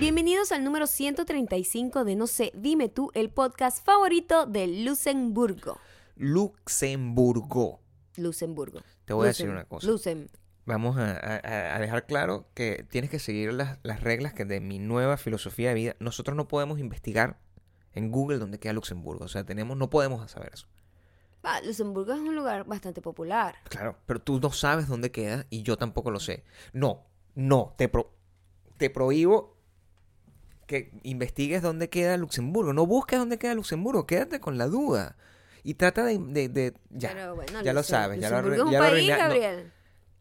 Bienvenidos al número 135 de No sé, dime tú, el podcast favorito de Luxemburgo. Luxemburgo. Luxemburgo. Te voy a decir una cosa. Luxem. Vamos a, a- a dejar claro que tienes que seguir las, las reglas que de mi nueva filosofía de vida. Nosotros no podemos investigar en Google dónde queda Luxemburgo. O sea, tenemos, no podemos saber eso. Ah, Luxemburgo es un lugar bastante popular. Claro. Pero tú no sabes dónde queda y yo tampoco lo sé. No, no, te, pro- te prohíbo que investigues dónde queda Luxemburgo. No busques dónde queda Luxemburgo. Quédate con la duda. Y trata de... de- de- ya, Pero bueno, ya lo sabes. Ya lo, Luxemburgo es arru- un ya lo país, arruina- no, Gabriel.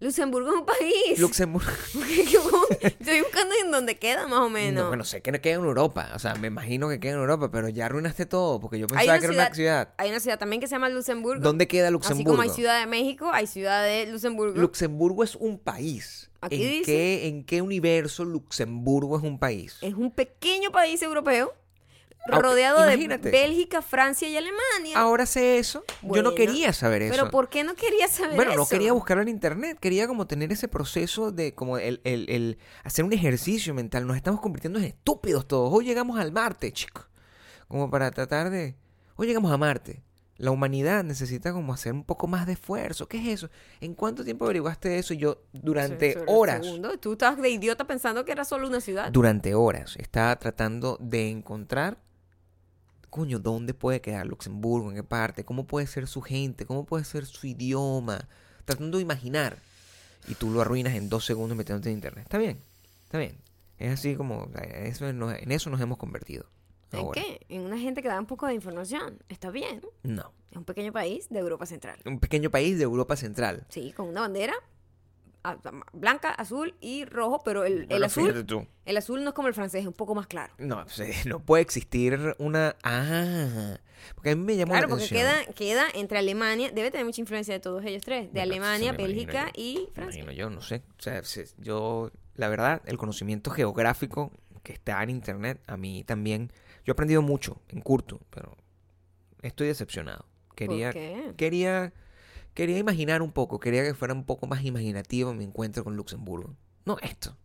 Luxemburgo es un país. Luxemburgo... Estoy buscando en dónde queda, más o menos. No, bueno, sé que no queda en Europa. O sea, me imagino que queda en Europa, pero ya arruinaste todo porque yo pensaba que era una ciudad. Hay una ciudad también que se llama Luxemburgo. ¿Dónde queda Así Luxemburgo? como hay Ciudad de México, hay Ciudad de Luxemburgo. Luxemburgo es un país. Aquí ¿En dice- qué, ¿En qué universo Luxemburgo es un país? es un pequeño país europeo Ah, rodeado de. Bélgica, Francia y Alemania. Ahora sé eso. yo Bueno, no quería saber eso. Pero ¿por qué no querías saber bueno, eso? no quería buscarlo en internet, quería como tener ese proceso de como el, el- el hacer un ejercicio mental. Nos estamos convirtiendo en estúpidos todos. Hoy llegamos al Marte, chico. Como para tratar de... Hoy llegamos a Marte. La humanidad necesita como hacer un poco más de esfuerzo. ¿Qué es eso? ¿En cuánto tiempo averiguaste eso? Yo durante Sí, horas, segundo. Tú estabas de idiota pensando que era solo una ciudad. durante horas, estaba tratando de encontrar, coño, ¿dónde puede quedar Luxemburgo? ¿En qué parte? ¿Cómo puede ser su gente? ¿Cómo puede ser su idioma? Tratando de imaginar. Y tú lo arruinas en dos segundos metiéndote en internet. Está bien, está bien. Es así como, eso en eso nos hemos convertido. ¿En qué? En una gente que da un poco de información. Está bien. No. Es un pequeño país de Europa Central. Un pequeño país de Europa Central. Sí, con una bandera blanca, azul y rojo, pero el, el azul tú. el azul no es como el francés, es un poco más claro. No, no puede existir una... Ah, porque a mí me llamó Claro, la porque atención. queda, queda entre Alemania, debe tener mucha influencia de todos ellos tres, de Bueno, Alemania, Bélgica y Francia. Imagino yo, no sé. O sea, se- yo, la verdad, el conocimiento geográfico que está en internet, a mí también. Yo he aprendido mucho en curto, pero estoy decepcionado. Quería, ¿Por qué? quería, quería imaginar un poco, quería que fuera un poco más imaginativo mi encuentro con Luxemburgo. No esto.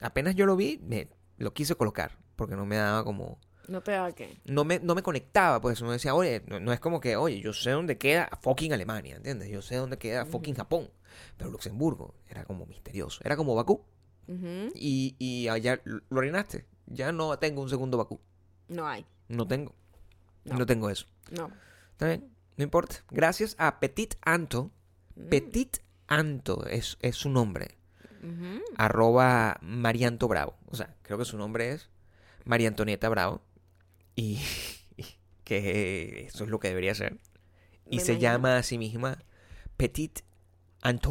Apenas yo lo vi, me lo quise colocar, porque no me daba como No te da qué. no me, no me conectaba, pues uno decía, oye, no, no es como que, oye, yo sé dónde queda fucking Alemania, ¿entiendes? Yo sé dónde queda fucking Japón, pero Luxemburgo era como misterioso, era como Bakú, y, y allá lo lo arruinaste, ya no tengo un segundo Bakú, No hay. no tengo, No. no, tengo eso, No. ¿está bien? No importa, gracias a Petit Anto, Mm. Petit Anto es, es su nombre, Ujú. arroba Marianto Bravo, o sea, creo que su nombre es María Antonieta Bravo, y, y que eso es lo que debería ser. Y Me se imagino. llama a sí misma Petit Anto.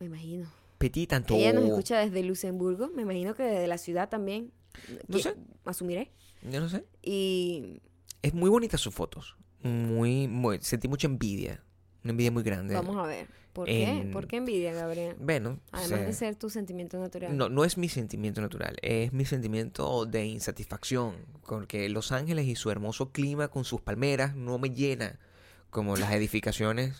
Me imagino. Petit Anto. Ella nos escucha desde Luxemburgo, me imagino que desde la ciudad también. No sé. Asumiré. Yo no sé. Y Es muy bonita sus fotos. Muy, muy. Sentí mucha envidia. Una envidia muy grande. vamos a ver. ¿Por qué? ¿Por qué envidia, Gabriel? Bueno, o Además sea, de ser tu sentimiento natural. no, no es mi sentimiento natural, es mi sentimiento de insatisfacción, porque Los Ángeles y su hermoso clima con sus palmeras no me llena como las edificaciones,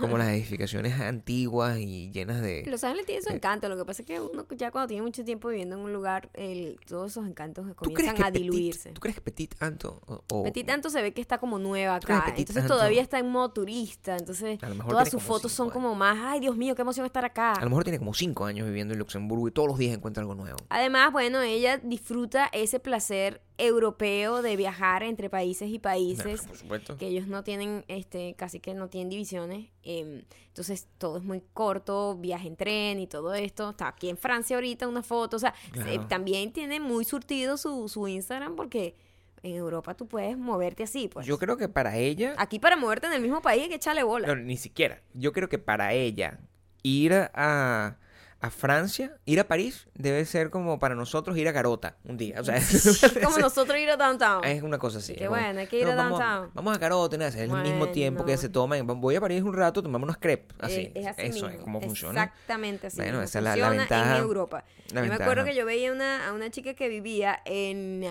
como las edificaciones antiguas y llenas de... Los Ángeles tienen su encanto. Lo que pasa es que uno ya cuando tiene mucho tiempo viviendo en un lugar, el, todos esos encantos ¿Tú crees, comienzan a Petit, diluirse. ¿Tú crees que Petit Anto o, Petit Tanto se ve que está como nueva ¿Tú crees acá. Entonces todavía está en modo turista. Entonces todas tiene sus fotos son como más, ay Dios mío, qué emoción estar acá. a lo mejor tiene como cinco años viviendo en Luxemburgo y todos los días encuentra algo nuevo? Además, bueno, ella disfruta ese placer europeo de viajar entre países y países. por supuesto. que ellos no tienen, este, casi que no tienen divisiones. em, entonces todo es muy corto, viaje en tren y todo esto. Está aquí en Francia ahorita una foto. O sea, Claro. eh, también tiene muy surtido su, su Instagram porque en Europa tú puedes moverte así, pues. Yo creo que para ella... Aquí para moverte en el mismo país hay que echarle bola. No, ni siquiera. Yo creo que para ella ir a, a Francia, ir a París, debe ser como para nosotros ir a Garota un día. O sea, Como nosotros ir a downtown. es una cosa así. Qué bueno, hay que ir a vamos, downtown. Vamos a Garota, ¿no? es el mismo tiempo que se toma. en- Voy a París un rato, tomamos unos crepes. Así. Es así Eso es como funciona. Exactamente así. Bueno, mismo esa es la- la ventaja- en Europa. la yo me acuerdo que yo veía una, a una chica que vivía en,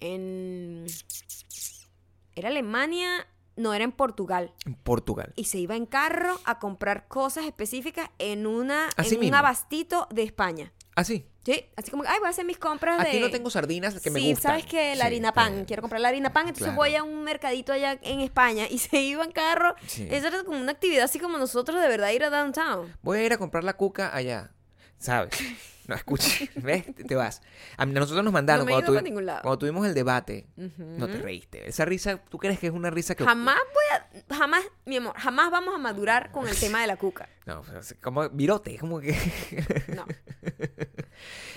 en... Era Alemania, no, era en Portugal. En Portugal. Y se iba en carro a comprar cosas específicas en, una, Así en un abastito de España. Ah, sí. Sí, así como, ay, voy a hacer mis compras de... Aquí no tengo sardinas que me sí, gustan. ¿sabes que La Sí, harina pan. Quiero comprar la harina pan, entonces claro. voy a un mercadito allá en España y se iba en carro. Sí. Eso era como una actividad así como nosotros de verdad ir a downtown. Voy a ir a comprar la cuca allá. ¿Sabes? No, escucha. ¿Ves? Te- vas. A nosotros nos mandaron No me cuando, tuvi- para ningún lado. cuando tuvimos el debate. No te reíste. Esa risa, ¿tú crees que es una risa que... Jamás voy a... Jamás, mi amor, jamás vamos a madurar con el tema de la cuca. No, como virote, como que... No.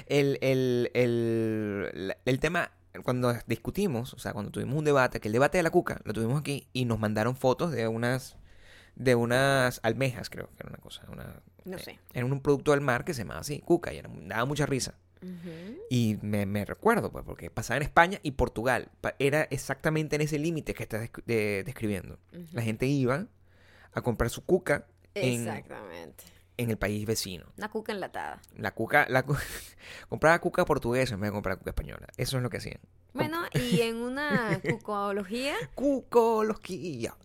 el, el, el, el tema, cuando discutimos, o sea, cuando tuvimos un debate, que el debate de la cuca, lo tuvimos aquí y nos mandaron fotos de unas de unas almejas, creo que era una cosa. Una, No eh, sé. Era un producto del mar que se llamaba así, cuca, y era- daba mucha risa. Y me, me recuerdo, pues, porque pasaba en España y Portugal. Era exactamente en ese límite que estás desc- de- describiendo. La gente iba a comprar su cuca en, Exactamente. en el país vecino. Una cuca enlatada. La cuca, la cu- compraba cuca portuguesa en vez de comprar cuca española. Eso es lo que hacían. Bueno, y en una cucología... Cucología.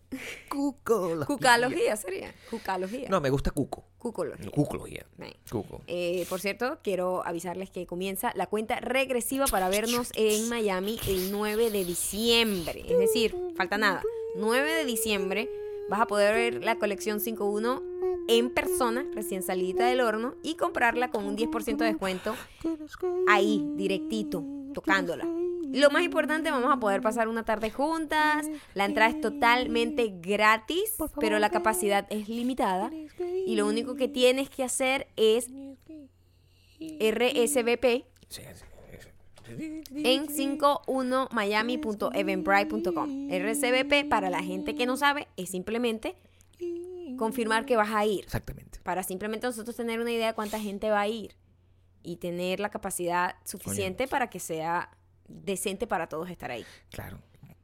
Cucología. Cucalogía sería. Cucalogía. No, me gusta cuco. Cucología. Cucología. Cuco. Eh, por cierto, quiero avisarles que comienza la cuenta regresiva para vernos en Miami el 9 de diciembre. Es decir, falta nada. 9 de diciembre vas a poder ver la colección 5.1 en persona, recién salida del horno, y comprarla con un 10% de descuento ahí, directito, tocándola. Lo más importante, vamos a poder pasar una tarde juntas. La entrada es totalmente gratis, pero la capacidad es limitada. Y lo único que tienes que hacer es RSVP Sí, sí, sí. En 51miami.eventbrite.com. RSVP, para la gente que no sabe, es simplemente confirmar que vas a ir. Exactamente. Para simplemente nosotros tener una idea de cuánta gente va a ir. Y tener la capacidad suficiente para que sea decente para todos estar ahí. Claro.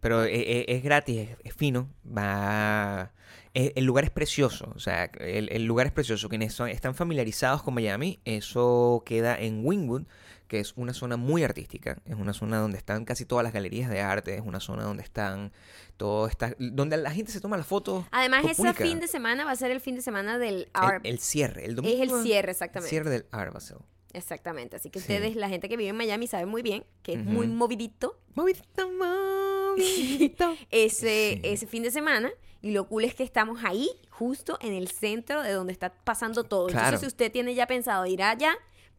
Pero e- e- es, gratis, es, es fino. Va. El lugar es precioso. O sea, el, el lugar es precioso. Quienes son- están familiarizados con Miami, eso queda en Wingwood, que es una zona muy artística. Es una zona donde están casi todas las galerías de arte. Es una zona donde están todo está donde la gente se toma las fotos. Además, ese fin de semana va a ser el fin de semana del el, el cierre, el domingo. es el cierre, El exactamente. cierre del Art Basel. Exactamente. Así que Sí. ustedes, la gente que vive en Miami, sabe muy bien que es muy movidito Movidito, movidito. ese, Sí. ese fin de semana. Y lo cool es que estamos ahí, justo en el centro de donde está pasando todo. Claro. Entonces, si usted tiene ya pensado ir allá,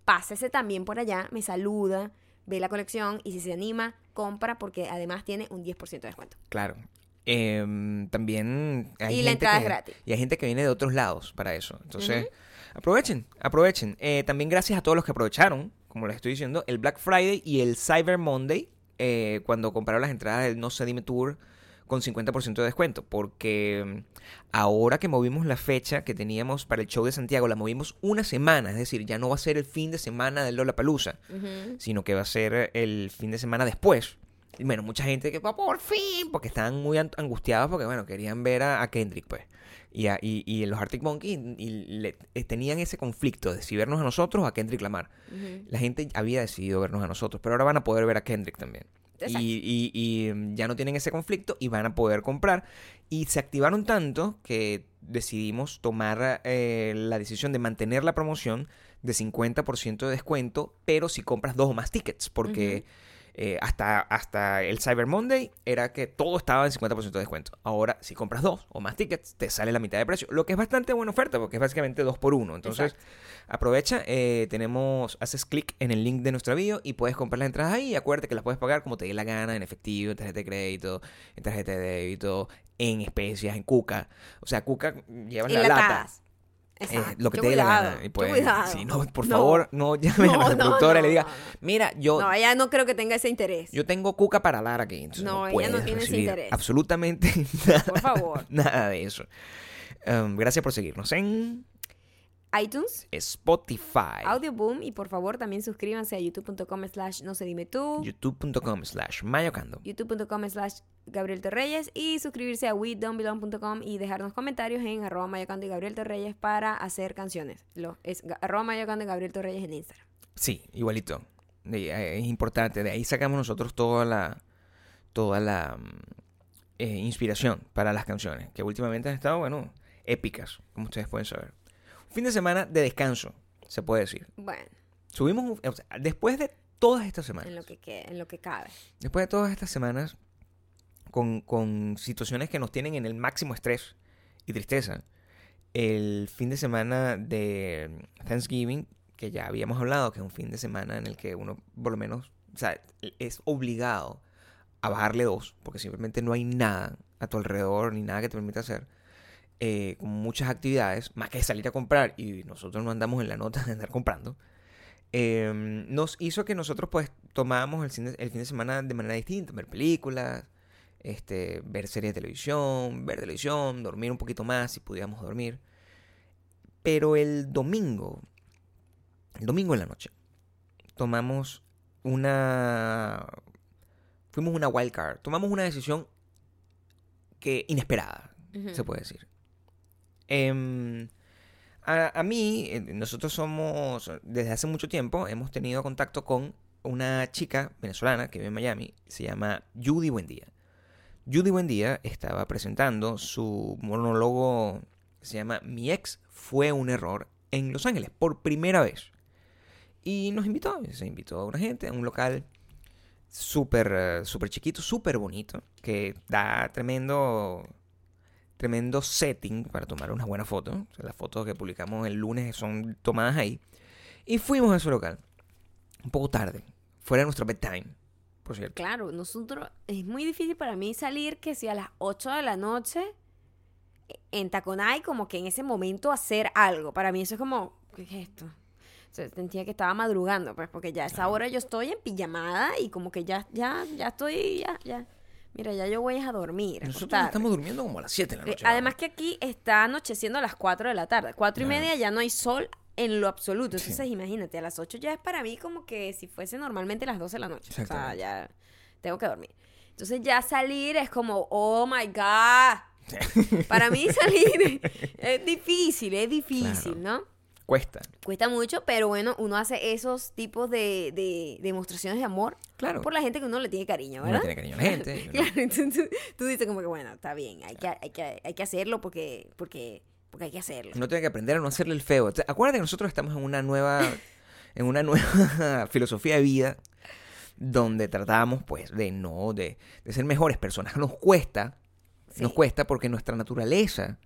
pásese también por allá, me saluda, ve la colección y si se anima, compra porque además tiene un 10% de descuento. Claro. Em, también hay Y la gente entrada que, es gratis. Y hay gente que viene de otros lados para eso. Entonces, aprovechen, aprovechen. Eh, también gracias a todos los que aprovecharon, como les estoy diciendo, el Black Friday y el Cyber Monday, eh, cuando compraron las entradas del No Se Dime Tour con 50% de descuento. Porque mm, ahora que movimos la fecha que teníamos para el show de Santiago, la movimos una semana. Es decir, ya no va a ser el fin de semana del Lollapalooza Ujú. sino que va a ser el fin de semana después. Y bueno, mucha gente que va por fin, porque estaban muy an- angustiados porque, bueno, querían ver a, a Kendrick, pues. Y, a- y, y los Arctic Monkeys y le- eh, tenían ese conflicto de si vernos a nosotros o a Kendrick Lamar. La gente había decidido vernos a nosotros, pero ahora van a poder ver a Kendrick también. Y- y, mm, ya no tienen ese conflicto y van a poder comprar. Y se activaron tanto que decidimos tomar eh, la decisión de mantener la promoción de 50% de descuento, pero si compras dos o más tickets, porque eh, hasta, hasta el Cyber Monday era que todo estaba en 50% de descuento. Ahora, si compras dos o más tickets, te sale la mitad de precio, lo que es bastante buena oferta, porque es básicamente dos por uno. Entonces, Exacto. Aprovecha, eh, tenemos, haces clic en el link de nuestra bio y puedes comprar las entradas ahí. Y acuérdate que las puedes pagar como te dé la gana, en efectivo, en tarjeta de crédito, en tarjeta de débito, en especias, en cuca. O sea, cuca llevas la lata. Eh, lo que te dé la gana. Y qué pues, si no, por No. favor, no llame a No, la no, reproductora y le no, diga, no, no. mira, yo, No, ella no creo que tenga ese interés. yo tengo cuca para dar aquí. No, no, ella no tiene ese interés. absolutamente nada, Por favor. nada de eso. Um, gracias por seguirnos en iTunes, Spotify. Audioboom y por favor también suscríbanse a youtube.com slash no se dime tú, youtube.com slash mayocando. youtube.com slash Gabriel Torreyes y suscribirse a wedonbelong.com y dejarnos comentarios en arroba mayocando y Gabriel Torreyes para hacer canciones. Lo, es arroba mayocando y Gabriel Torreyes en Instagram. Sí, igualito. Eh, Es importante. De ahí sacamos nosotros toda la toda la mm, eh, inspiración para las canciones, que últimamente han estado, bueno, épicas, como ustedes pueden saber. Fin de semana de descanso, se puede decir. Bueno, Subimos, un- o sea, después de todas estas semanas, En lo que, que- en lo que cabe. después de todas estas semanas, con, con situaciones que nos tienen en el máximo estrés y tristeza, el fin de semana de Thanksgiving, que ya habíamos hablado, que es un fin de semana en el que uno, por lo menos, o sea, es obligado a bajarle dos, porque simplemente no hay nada a tu alrededor ni nada que te permita hacer. Eh, con muchas actividades, más que salir a comprar, y nosotros no andamos en la nota de andar comprando, eh, nos hizo que nosotros pues tomáramos el, cine- el fin de semana de manera distinta, ver películas, este, ver series de televisión, ver televisión, dormir un poquito más si pudiéramos dormir. Pero el domingo, el domingo en la noche, tomamos una... Fuimos una wild card, tomamos una decisión que inesperada, se puede decir. Em, a, mí, eh, nosotros somos, desde hace mucho tiempo, hemos tenido contacto con una chica venezolana que vive en Miami, se llama Judy Buendía. Judy Buendía estaba presentando su monólogo, se llama Mi ex fue un error, en Los Ángeles, por primera vez. Y nos invitó, se invitó a una gente, a un local súper eh, súper chiquito, súper bonito, que da tremendo tremendo setting para tomar una buena foto. O sea, las fotos que publicamos el lunes son tomadas ahí. Y fuimos a ese local. Un poco tarde. Fuera de nuestro bedtime, por cierto. Claro, nosotros, es muy difícil para mí salir que si a las 8 de la noche en Taconay, como que en ese momento hacer algo. Para mí eso es como, ¿qué es esto? O sea, sentía que estaba madrugando, pues, porque ya a esa hora yo estoy en pijamada y como que ya, ya, ya estoy, ya, ya. Mira, ya yo voy a dormir. a Nosotros acostarme. estamos durmiendo como a las 7 de la Eh, noche. Además que aquí está anocheciendo a las 4 de la tarde. Cuatro y Claro. media ya no hay sol en lo absoluto. Sí. Entonces, imagínate, a las 8 ya es para mí como que si fuese normalmente las 12 de la noche. O sea, ya tengo que dormir. Entonces ya salir es como, oh my God. Para mí salir es difícil, es difícil, ¿no? Cuesta. Cuesta mucho, pero bueno, uno hace esos tipos de, de demostraciones de amor Claro. por la gente que uno le tiene cariño, Uno ¿verdad? tiene cariño a la gente. Claro, entonces tú dices como que bueno, está bien, hay que, hay que, hay que hacerlo porque, porque, porque hay que hacerlo. Uno tiene que aprender a no hacerle el feo. Te- Acuérdate que nosotros estamos en una nueva, en una nueva filosofía de vida donde tratamos, pues, de no, de, de ser mejores personas. Nos cuesta, nos cuesta porque nuestra naturaleza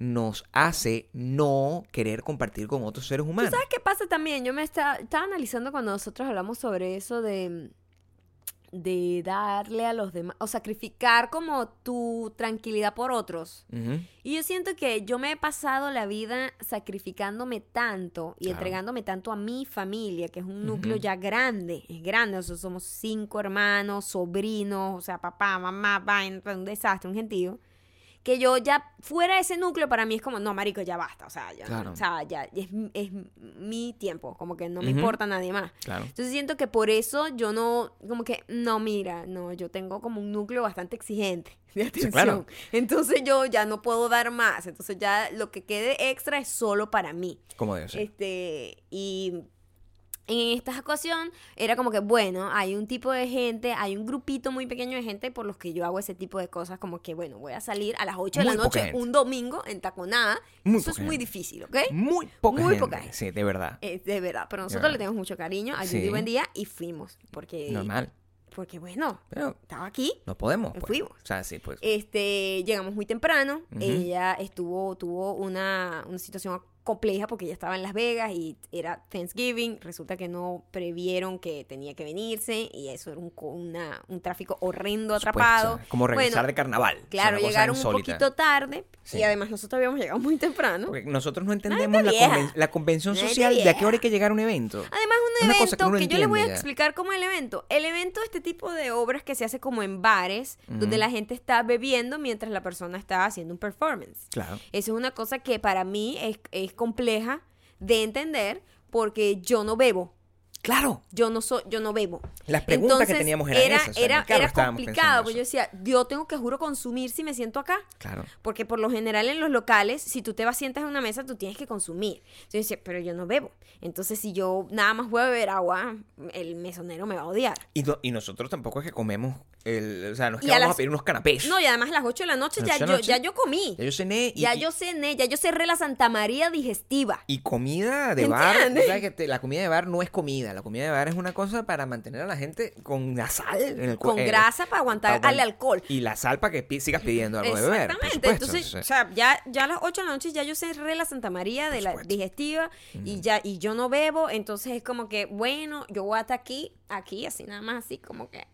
nos hace no querer compartir con otros seres humanos. ¿Sabes qué pasa también? Yo me estaba, estaba analizando cuando nosotros hablamos sobre eso de, de darle a los demás, o sacrificar como tu tranquilidad por otros. Y yo siento que yo me he pasado la vida sacrificándome tanto y Claro. entregándome tanto a mi familia, que es un núcleo ya grande, es grande, o sea, somos cinco hermanos, sobrinos, o sea, papá, mamá, vaina, un desastre, un gentío. Que yo ya fuera de ese núcleo para mí es como, no, marico, ya basta, o sea, ya, Claro. o sea, ya es, es mi tiempo, como que no me importa nadie más. Claro. Entonces siento que por eso yo no, como que, no, mira, no, yo tengo como un núcleo bastante exigente de atención. claro. Entonces yo ya no puedo dar más. Entonces ya lo que quede extra es solo para mí. Como debe ser. Este, y en esta ocasión era como que, bueno, hay un tipo de gente, hay un grupito muy pequeño de gente por los que yo hago ese tipo de cosas, como que, bueno, voy a salir a las 8 de Muy la noche un domingo en Taconada. Muy Eso es muy difícil, ¿ok? Muy poca muy gente. poca gente. Sí, de verdad. Eh, de verdad, pero nosotros verdad. le tenemos mucho cariño a Sí. Judy Buen Día y fuimos, porque, Normal. porque bueno, Pero estaba aquí, no podemos. Pues. Fuimos. O sea, sí, pues. este, llegamos muy temprano, ella estuvo, tuvo una, una situación compleja porque ella estaba en Las Vegas y era Thanksgiving, resulta que no previeron que tenía que venirse y eso era un, una- un tráfico horrendo atrapado. o sea, como regresar Bueno, de carnaval. Claro, llegaron un poquito tarde Sí. y además nosotros habíamos llegado muy temprano. Porque nosotros no entendemos la, conven- la convención social de a qué hora hay que llegar a un evento. Además, un una cosa evento que que, yo les voy a ya. explicar cómo es el evento. El evento es este tipo de obras que se hace como en bares, donde Ujú. la gente está bebiendo mientras la persona está haciendo un performance. Claro. Eso es una cosa que para mí es, es compleja de entender porque yo no bebo. Claro. Yo no soy, yo no bebo. Las preguntas que teníamos eran era, esas, o sea, en era, era complicado, porque yo decía, yo tengo que juro consumir si me siento acá. Claro. Porque por lo general en los locales, si tú te vas sientas en una mesa, tú tienes que consumir. Entonces yo decía, pero yo no bebo. Entonces si yo nada más voy a beber agua, el mesonero me va a odiar. Y, no- y nosotros tampoco es que comemos El- o sea, no es que Y a vamos a las- pedir unos canapés. No, y además a las 8 de la noche ya las de yo, la noche. ya yo comí. Ya yo cené y, Ya y- yo cené, ya yo cerré la Santa María digestiva. y comida de bar. ¿Entiendes? tú sabes que te- la comida de bar no es comida. La comida de bar es una cosa para mantener a la gente con la sal en el Con eh, grasa para aguantar para al alcohol. Y la sal para que pi- sigas pidiendo algo de beber. Exactamente. Entonces, o sea, ya, ya a las 8 de la noche ya yo cerré la Santa María de la supuesto. digestiva y ya y yo no bebo, entonces es como que, bueno, yo voy hasta aquí, aquí, así nada más, así como que...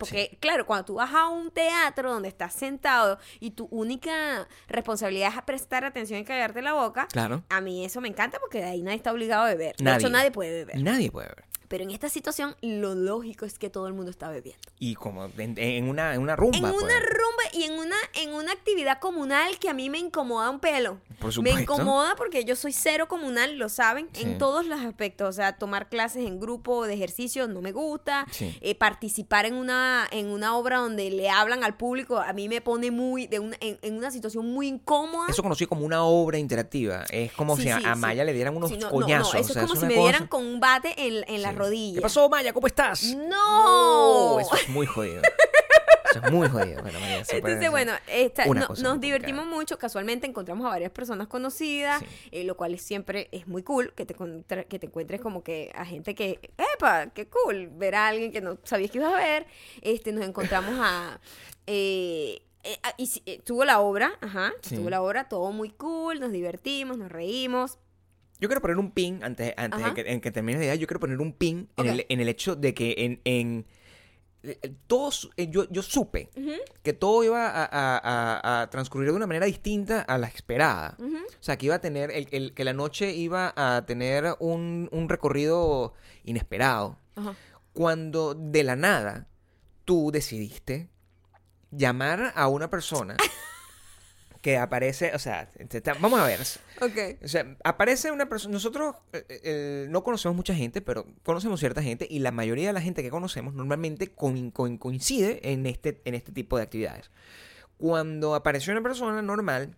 Porque, claro, cuando tú vas a un teatro donde estás sentado y tu única responsabilidad es prestar atención y callarte la boca, Claro. a mí eso me encanta porque de ahí nadie está obligado a beber. De Nadie. hecho, nadie puede beber. Nadie puede beber. Pero en esta situación, lo lógico es que todo el mundo está bebiendo. Y como en, en una, en una rumba. En una pues. rumba y en una, en una actividad comunal que a mí me incomoda un pelo. Por Me supuesto. incomoda porque yo soy cero comunal, lo saben, Sí. en todos los aspectos. O sea, tomar clases en grupo de ejercicio no me gusta. Sí. Eh, participar en una, en una obra donde le hablan al público a mí me pone muy de una, en, en una situación muy incómoda. Eso conocido como una obra interactiva. Es como Sí, si a, a. Maya le dieran unos no, no, coñazos. no, o eso sea, es como si me cosa- dieran con un bate en, en la. Rodilla. ¿Qué pasó, Maya? ¿Cómo estás? ¡No! Eso es muy jodido. Eso es muy jodido. Bueno, María, Entonces, bueno, esta- no- nos divertimos mucho. Casualmente encontramos a varias personas conocidas, Sí. eh, lo cual siempre es muy cool que te, contra- que te encuentres como que a gente que, ¡epa! ¡Qué cool! Ver a alguien que no sabías que ibas a ver. Este, nos encontramos a. eh, eh, y eh, estuvo la obra, ajá, Sí. estuvo la obra, todo muy cool, nos divertimos, nos reímos. Yo quiero poner un pin, antes, antes de que, en que termine la idea, yo quiero poner un pin en, el, en el hecho de que en... en eh, eh, todos, eh, yo, yo supe que todo iba a, a- a- a transcurrir de una manera distinta a la esperada. O sea, que iba a tener, el, el- que la noche iba a tener un, un recorrido inesperado. Cuando de la nada tú decidiste llamar a una persona que aparece, o sea, vamos a ver. Ok. O sea, aparece una persona. Nosotros eh, eh, no conocemos mucha gente, pero conocemos cierta gente y la mayoría de la gente que conocemos normalmente coin- coin- coincide en este, en este tipo de actividades. Cuando apareció una persona normal,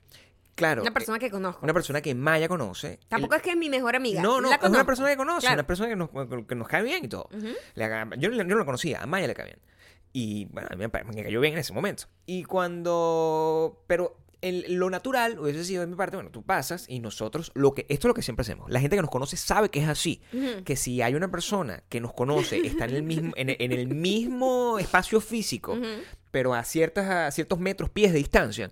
claro. Una persona eh, que conozco. una persona que Maya conoce. Tampoco el- es que es mi mejor amiga. no, no, la es una persona que conoce, Claro. una persona que nos, que nos cae bien y todo. Ujú. Le aga- yo, no- yo no lo conocía, a Maya le cae bien. Y bueno, a mí me cayó bien en ese momento. Y cuando... Pero el- lo natural hubiese sido de mi parte, bueno, tú pasas y nosotros, lo que esto es lo que siempre hacemos. La gente que nos conoce sabe que es así. Que si hay una persona que nos conoce, está en el mismo, en, el- en el mismo espacio físico, pero a, ciertas, a ciertos metros, pies de distancia,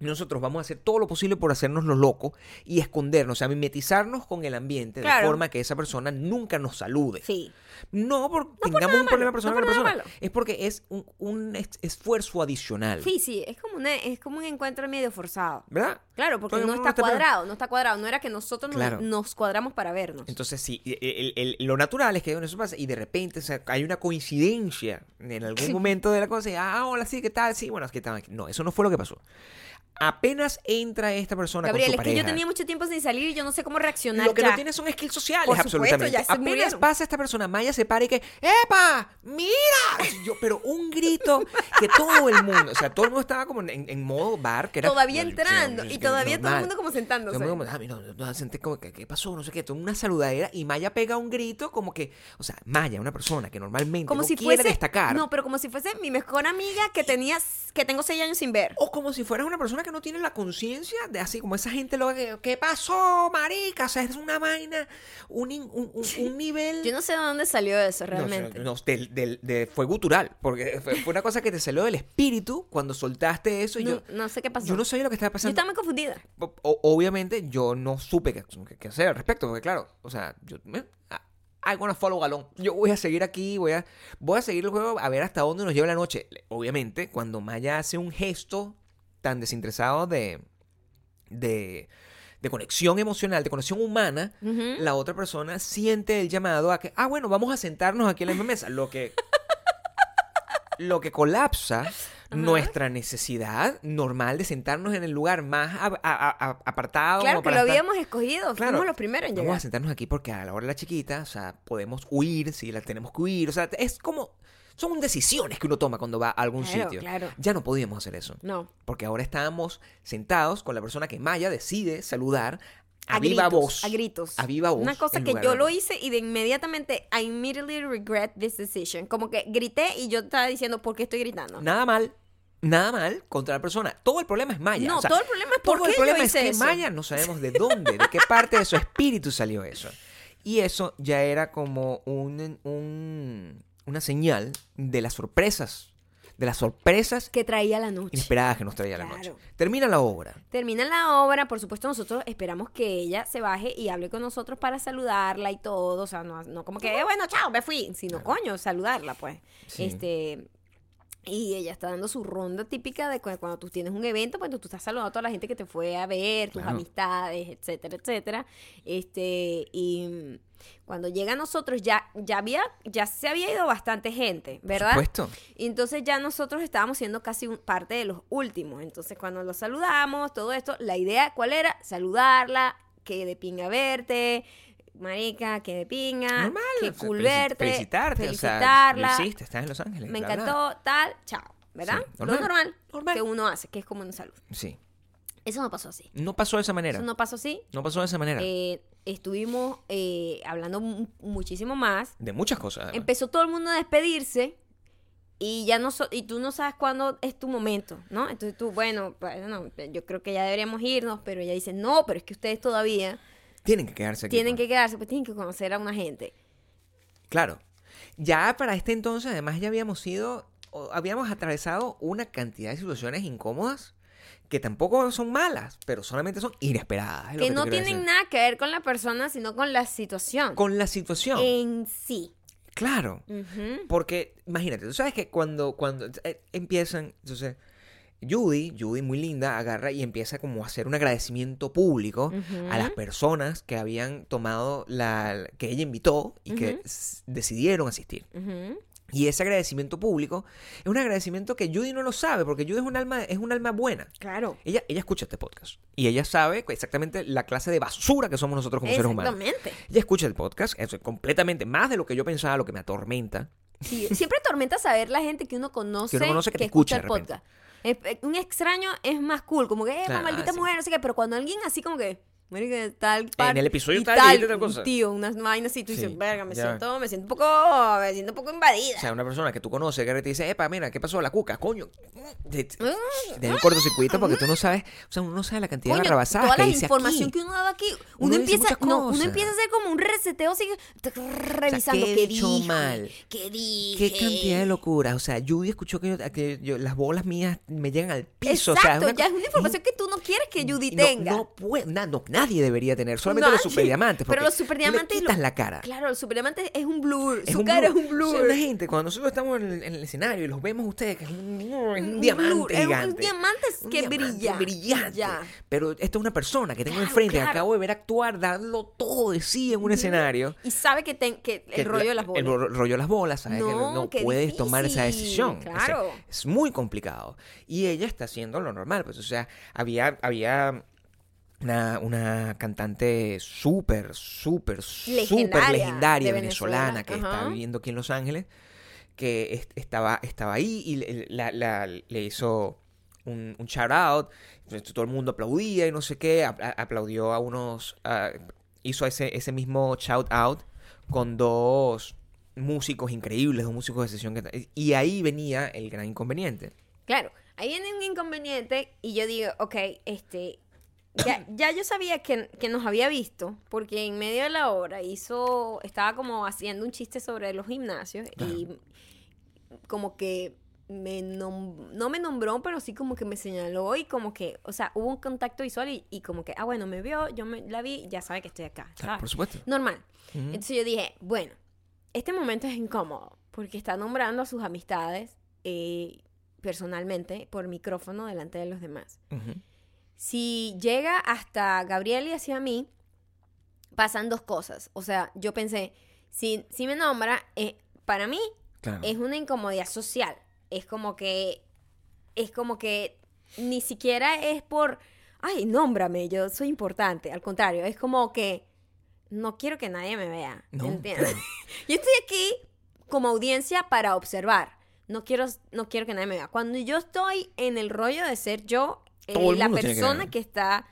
nosotros vamos a hacer todo lo posible por hacernos los locos y escondernos, o sea, mimetizarnos con el ambiente de forma que esa persona nunca nos salude. Sí. No porque por tengamos un problema malo, personal no con la persona. malo. Es porque es un, un es- esfuerzo adicional. Sí, sí, es como, una, es como un encuentro medio forzado. ¿Verdad? Claro, porque no está está cuadrado, no está cuadrado. No era que nosotros nos- Claro. nos, cuadramos para vernos. Entonces, sí, el- el- el- lo natural es que eso pasa y de repente o sea, hay una coincidencia en algún momento de la cosa y, ah, hola, sí, ¿qué tal? Sí, bueno, es que tal. No, eso no fue lo que pasó. Apenas entra esta persona Gabriel, con es que yo tenía mucho tiempo sin salir y yo no sé cómo reaccionar Lo que ya. no tiene son skills sociales, Por supuesto, absolutamente. ya se Apenas murieron. pasa esta persona, Maya se para y que, ¡Epa! ¡Mira! Yo, pero un grito que todo el mundo, o sea, todo el mundo estaba como en, en modo bar, que era. Todavía entrando y que todavía todo el mundo como sentándose. Todo el mundo como, ah, mira, no, no, senté como que, ¿qué pasó? No sé qué, toda una saludadera y Maya pega un grito como que, o sea, Maya, una persona que normalmente como no si quiere fuese destacar. No, pero como si fuese mi mejor amiga que tenía que tengo seis años sin ver. O como si fueras una persona que no tiene la conciencia de así, como esa gente lo que, ¿qué pasó, marica? O sea, es una vaina, un, un, un- un nivel... Yo no sé de dónde salió eso No, realmente. no, del- del- de- fue gutural, porque fue, fue una cosa que te salió del espíritu cuando soltaste eso y No, yo, no sé qué pasó. yo no sabía lo que estaba Yo pasando. estaba muy confundida. O- obviamente yo no supe qué, qué- qué hacer al respecto, porque claro, o sea, yo... eh, I wanna follow galón. Yo voy a seguir aquí, voy a, voy a seguir el juego a ver hasta dónde nos lleva la noche. Obviamente, cuando Maya hace un gesto tan desinteresado de, de, de conexión emocional, de conexión humana, la otra persona siente el llamado a que, ah, bueno, vamos a sentarnos aquí en la misma mesa. Lo que, lo que colapsa nuestra necesidad normal de sentarnos en el lugar más a- a- a- apartado. Claro que lo estar- habíamos escogido. Claro, Fuimos los primeros en Vamos llegar. a sentarnos aquí porque a la hora de la chiquita, o sea, podemos huir si la tenemos que huir. O sea, es como. Son decisiones que uno toma cuando va a algún Claro, sitio. claro. Ya no podíamos hacer eso. No. Porque ahora estábamos sentados con la persona que Maya decide saludar A, a viva gritos, voz. A gritos. A viva voz. Una cosa que yo lo hice y de inmediatamente I immediately regret this decision. Como que grité y yo estaba diciendo, ¿por qué estoy gritando? Nada mal. Nada mal contra la persona. Todo el problema es Maya. No, O sea, todo el problema es por todo qué el yo problema hice es que eso. Maya no sabemos de dónde, de qué parte de su espíritu salió eso. Y eso ya era como un, un- una señal de las sorpresas, de las sorpresas Que traía la noche. inesperadas que nos traía la noche. Termina la obra. Termina la obra, por supuesto nosotros esperamos que ella se baje y hable con nosotros para saludarla y todo, o sea, no, no como que, "Eh, bueno, chao, me fui, sino coño, saludarla pues. Sí. Este y ella está dando su ronda típica de cu- cuando tú tienes un evento, pues tú estás saludando a toda la gente que te fue a ver, tus Claro. amistades, etcétera, etcétera. Este, y cuando llega a nosotros ya ya había ya se había ido bastante gente, ¿verdad? supuesto. Y entonces ya nosotros estábamos siendo casi un- parte de los últimos. Entonces cuando los saludamos, todo esto, la idea, ¿cuál era? Saludarla, que de pinga verte, marica, que de pinga, Normal. que o sea, cool felici- verte, Felicitarte. felicitarla, O sea, lo hiciste, estás en Los Ángeles. me bla. encantó, tal, chao, ¿verdad? Sí, Lo normal, normal, que uno hace, que es como un salud. Sí. Eso no pasó así. No pasó de esa manera. Eso No, no pasó así. pasó de esa manera. Eh, estuvimos eh, hablando mu- muchísimo más. de muchas cosas. además. empezó todo el mundo a despedirse y ya no so- y tú no sabes cuándo es tu momento, ¿no? Entonces tú, bueno, bueno, yo creo que ya deberíamos irnos, pero ella dice, no, pero es que ustedes todavía Tienen que quedarse aquí. tienen pues. que quedarse, pues tienen que conocer a una gente. Claro. Ya para este entonces, además, ya habíamos sido, habíamos atravesado una cantidad de situaciones incómodas que tampoco son malas, pero solamente son inesperadas. Que no tienen decir. nada que ver con la persona, sino con la situación. Con la situación. En sí. Claro. Porque, imagínate, tú sabes que cuando, cuando eh, empiezan, entonces, Judy, Judy muy linda, agarra y empieza como a hacer un agradecimiento público a las personas que habían tomado la, que ella invitó y que decidieron asistir. Y ese agradecimiento público es un agradecimiento que Judy no lo sabe, porque Judy es un alma, es un alma buena. Claro. Ella, ella escucha este podcast. Y ella sabe exactamente la clase de basura que somos nosotros como seres humanos. Exactamente. Ella escucha el podcast, eso es completamente más de lo que yo pensaba, lo que me atormenta. Sí, siempre tormenta saber la gente que uno conoce Que uno conoce que te escucha escucha el podcast. Es- eh, un extraño es más cool, como que, eh, Claro, maldita sí. mujer, no sé qué, pero cuando alguien así como que, marica, tal En el episodio y tal cosa. tío, unas vainas así, tú Sí, dices, verga, me ya. siento, me siento un poco, me siento un poco invadida. O sea, una persona que tú conoces que te dice, epa, mira, ¿qué pasó? La cuca, coño. Te da un cortocircuito porque tú no sabes, o sea, uno no sabe la cantidad de Coño, barrabasadas toda que la dice información aquí. que uno dado aquí, Uno empieza, no, uno empieza a hacer como un reseteo así, revisando ¿qué qué dije, mal? qué dije. Qué cantidad de locuras. O sea, Judy escuchó que, yo- que yo- las bolas mías me llegan al piso. o sea, Exacto, una ya es una información que tú no quieres que Judy no, tenga. No, puede, na- no, nadie debería tener, solamente los Nadie. superdiamantes. Pero los tú superdiamantes Le quitas lo- la cara. Claro, el superdiamante es un blur. Es Su un cara blur. es un O sea, blur. la gente, cuando nosotros estamos en el, en el escenario y los vemos a ustedes, que es un, es un Un diamante blur, es un- gigante. diamante que diamante brilla. brillante. Ya. Pero esto es una persona que tengo Claro, enfrente, que acabo de ver actuar, darlo todo de sí en un escenario. Y sabe que, ten- que el que rollo la- de las bolas. El ro- rollo de las bolas, ¿sabes? que no, No, no puedes tomar esa decisión. Claro. Es, muy complicado. Y ella está haciendo lo normal. Pues, o sea, había, había una, una cantante súper, súper, súper Legendaria venezolana Venezuela, que está viviendo aquí en Los Ángeles, que est- estaba, estaba ahí y le, la- la- le hizo un, un shout out. Entonces, Todo el mundo aplaudía y no sé qué. aplaudió a unos. hizo ese, ese mismo shout out con dos músicos increíbles, dos músicos de sesión. Que, y ahí venía el gran inconveniente. Claro, ahí viene un inconveniente y yo digo, ok, este, ya, ya yo sabía que, que nos había visto, porque en medio de la obra hizo, estaba como haciendo un chiste sobre los gimnasios y como que me nom- no me nombró, pero sí como que me señaló y como que, o sea, hubo un contacto visual y, y como que, ah, bueno, me vio, yo me, la vi, ya sabe que estoy acá, Claro, ¿sabes? por supuesto. Normal. Ujú. Entonces yo dije, bueno, este momento es incómodo porque está nombrando a sus amistades eh, personalmente por micrófono delante de los demás. Ujú. Si llega hasta Gabriel y hacia mí, pasan dos cosas. O sea, yo pensé, si, si me nombra, eh, para mí Claro. es una incomodidad social. Es como que, es como que ni siquiera es por, ay, nómbrame, yo soy importante. Al contrario, es como que no quiero que nadie me vea. No, ¿Entiendes? yo estoy aquí como audiencia para observar. No quiero, no quiero que nadie me vea. Cuando yo estoy en el rollo de ser yo, Todo el la mundo tiene que persona que, está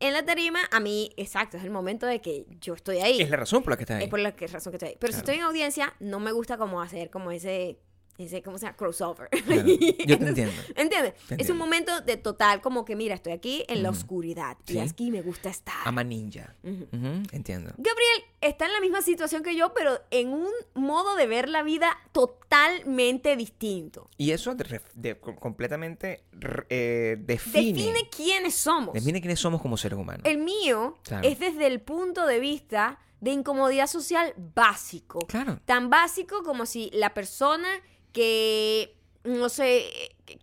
en la tarima, a mí, exacto, es el momento de que yo estoy ahí. Es la razón por la que estás ahí. Es por la que- razón que estoy ahí. Pero si estoy en audiencia, no me gusta como hacer como ese, ese ¿cómo se llama? Crossover. Claro, Yo te entiendo. ¿Entiendes? Te Es entiendo. un momento de total como que, mira, estoy aquí en la oscuridad. Y Sí. aquí me gusta estar. Ama ninja. Entiendo. Gabriel está en la misma situación que yo, pero en un modo de ver la vida totalmente distinto. Y eso de completamente eh, define, Define quiénes somos. define quiénes somos como seres humanos. El mío Claro. es desde el punto de vista de incomodidad social básico. Claro. Tan básico como si la persona que, no sé,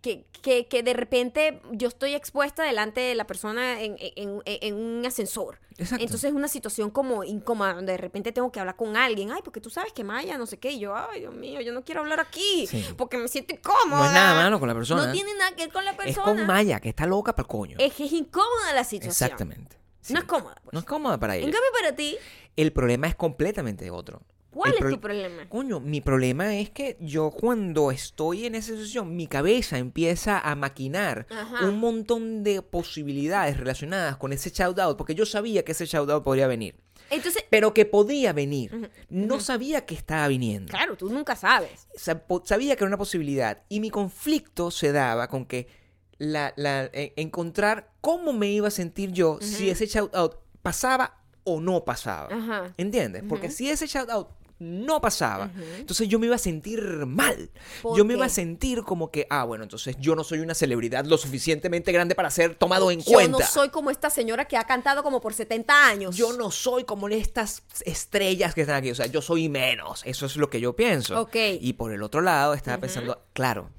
que, que, que de repente yo estoy expuesta delante de la persona en, en- en un ascensor. Exacto. Entonces es una situación como incómoda, donde de repente tengo que hablar con alguien. Ay, porque tú sabes que Maya, no sé qué. Y yo, ay, Dios mío, yo no quiero hablar aquí. Sí. Porque me siento incómoda. no es nada malo con la persona. No tiene nada que ver con la es persona. con Maya, que está loca para el coño. Es que es incómoda la situación. Exactamente. Sí. No es cómoda. pues. No es cómoda para En ella. cambio, para ti, El problema es completamente otro. ¿Cuál es tu problema? Coño, mi problema es que yo cuando estoy en esa situación, mi cabeza empieza a maquinar Ajá. un montón de posibilidades relacionadas con ese shout out, porque yo sabía que ese shout out podría venir, Entonces, pero que podía venir. No sabía que estaba viniendo. claro, tú nunca sabes. Sabía que era una posibilidad y mi conflicto se daba con que la, la- e- encontrar cómo me iba a sentir yo si ese shout out pasaba o no pasaba. ¿Entiendes? Porque si ese shout out no pasaba, entonces yo me iba a sentir mal. ¿Por Yo me iba a sentir como que, ah, bueno, entonces yo no soy una celebridad lo suficientemente grande para ser tomado en Yo cuenta. no soy como esta señora que ha cantado como por 70 años. Yo no soy como estas estrellas que están aquí. O sea, yo soy menos. Eso es lo que yo pienso. Ok. Y por el otro lado estaba pensando, claro,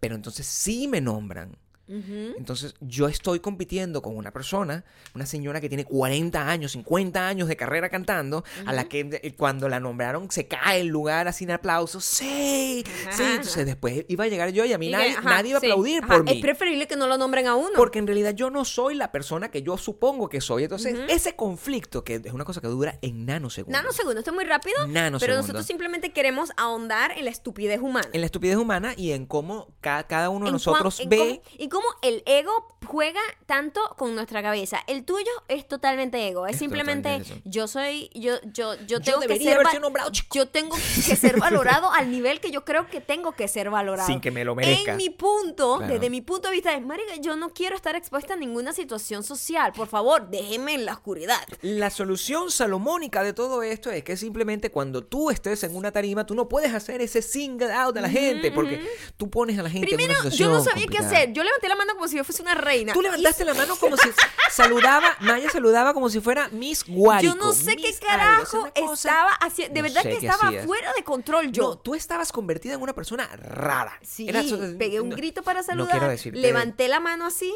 pero entonces sí me nombran. Entonces yo estoy compitiendo con una persona, una señora que tiene 40 años, 50 años de carrera cantando, a la que cuando la nombraron se cae el lugar así en aplausos. Sí, Ajá, sí. Entonces después iba a llegar yo y a mí Y nadie, ajá, nadie iba a sí, aplaudir por mí. Es preferible que no lo nombren a uno. Porque en realidad yo no soy la persona que yo supongo que soy. Entonces, ese conflicto, que es una cosa que dura en nanosegundos. Nanosegundos, esto es muy rápido. Pero Nanosegundos. nosotros simplemente queremos ahondar en la estupidez humana. En la estupidez humana y en cómo ca- cada uno de nosotros ve. y cómo el ego juega tanto con nuestra cabeza. El tuyo es totalmente ego. Es, Es simplemente yo soy, yo, yo, yo tengo que debería ser nombrado. Yo tengo que ser valorado al nivel que yo creo que tengo que ser valorado. Sin que me lo merezca. En mi punto, Claro. desde mi punto de vista, es marica, yo no quiero estar expuesta a ninguna situación social. Por favor, déjeme en la oscuridad. La solución salomónica de todo esto es que simplemente cuando tú estés en una tarima, tú no puedes hacer ese single out de la gente, porque tú pones a la gente en Primero, una yo situación no sabía qué hacer. Yo levanté la mano como si yo fuese una reina. Tú levantaste la mano como si saludaba, Maya saludaba como si fuera Miss Guárico. Yo no sé qué Miss algo, sea, carajo cosa- estaba haciendo. De No verdad que qué estaba hacías. fuera de control yo. No, tú estabas convertida en una persona rara. Sí, Eras- pegué un no- grito para no saludar. quiero decirte- levanté la mano así.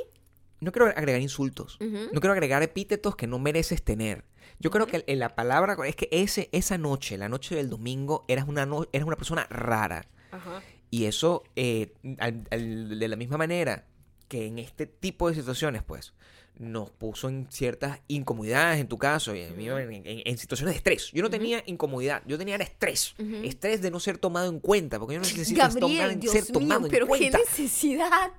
No quiero agregar insultos. Ujú. No quiero agregar epítetos que no mereces tener. Yo creo que en la palabra es que ese, esa noche, la noche del domingo, eras una, no- eras una persona rara. Ajá. Y eso, eh, al- al- de la misma manera que en este tipo de situaciones, pues, nos puso en ciertas incomodidades, en tu caso, y en, mí, en- en- en situaciones de estrés. Yo no tenía incomodidad, yo tenía estrés. Estrés de no ser tomado en cuenta, porque yo no necesito Gabriel, Dios ser mío, tomado en pero qué cuenta. necesidad.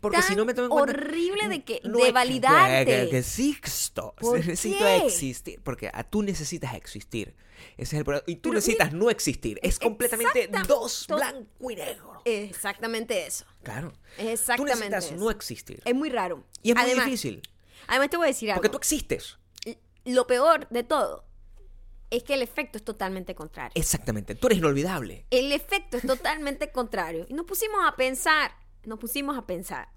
Porque tan si no me tomo en cuenta. horrible de que no de es que- validarte. Que, que existo. ¿Por necesito qué? existir. Porque a tú necesitas existir. Ese es el problema. Y tú Pero necesitas no existir. Es completamente dos blanco y negro. Exactamente eso. Claro. Es Tú exactamente necesitas eso. no existir. Es muy raro. Y es muy difícil. Además te voy a decir algo. Porque tú existes. Lo peor de todo es que el efecto es totalmente contrario. Exactamente. Tú eres inolvidable. El efecto es totalmente contrario. Y nos pusimos a pensar, nos pusimos a pensar.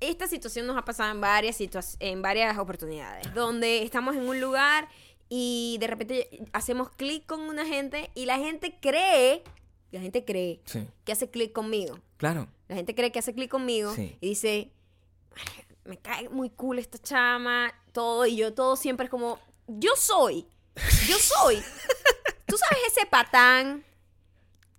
Esta situación nos ha pasado en varias, en varias oportunidades, donde estamos en un lugar y de repente hacemos clic con una gente y la gente cree, la gente cree Sí. que hace clic conmigo. Claro. La gente cree que hace clic conmigo Sí. y dice, me cae muy cool esta chama, todo, y yo todo siempre es como, yo soy, yo soy. Tú sabes ese patán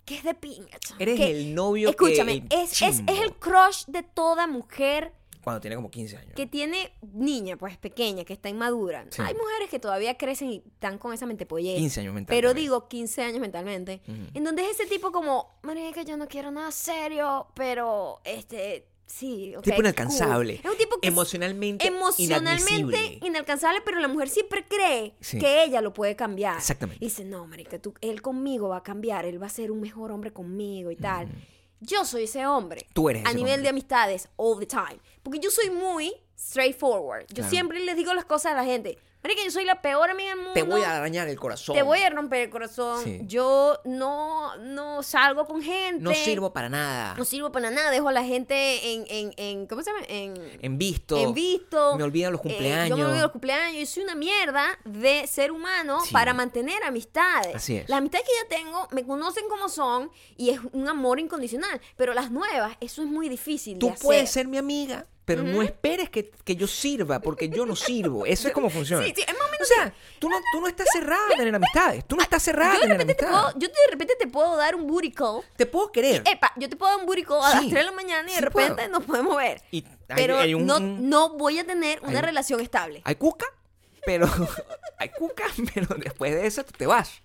que es de pinga, chama, Eres que- el novio Escúchame, que... el es, es, es el crush de toda mujer Cuando tiene como 15 años. que tiene niña, pues pequeña, que está inmadura. Sí. Hay mujeres que todavía crecen y están con esa mente pollera. 15 años mental. Pero digo 15 años mentalmente. Ujú. En donde es ese tipo como, marica, yo no quiero nada serio, pero este Sí, ok, tipo cool. inalcanzable. Es un tipo que emocionalmente, emocionalmente inalcanzable, pero la mujer siempre cree Sí. que ella lo puede cambiar. Exactamente. Y dice, no, marica, tú, él conmigo va a cambiar, él va a ser un mejor hombre conmigo y tal. Yo soy ese hombre. Tú eres A ese nivel hombre. de amistades, all the time. Porque yo soy muy straightforward. Yo Claro. siempre les digo las cosas a la gente. Marica, yo soy la peor amiga del mundo. Te voy a dañar el corazón. Te voy a romper el corazón. Sí. Yo no, no salgo con gente. No sirvo para nada. No sirvo para nada. Dejo a la gente en, en, en ¿cómo se llama? En, En visto. en visto. Me olvidan los Eh, yo cumpleaños. me olvido los cumpleaños. Yo soy una mierda de ser humano Sí. para mantener amistades. Así es. Las amistades que ya tengo me conocen como son y es un amor incondicional. Pero las nuevas, eso es muy difícil Tú de hacer. puedes ser mi amiga, pero no esperes que, que yo sirva, porque yo no sirvo. Eso es como funciona. Sí, sí, es más o menos O sea, tú no, tú no estás cerrada a tener amistades. Tú no estás cerrada Yo de, tener repente te amistades. puedo, yo de repente te puedo dar un booty call. Te puedo querer. Epa, yo te puedo dar un booty call a Sí, las 3 de la mañana y de repente puedo. nos podemos ver. Y hay- pero hay un- no, no voy a tener una hay- relación estable. Hay cuca, pero hay cuca, pero después de eso tú te vas.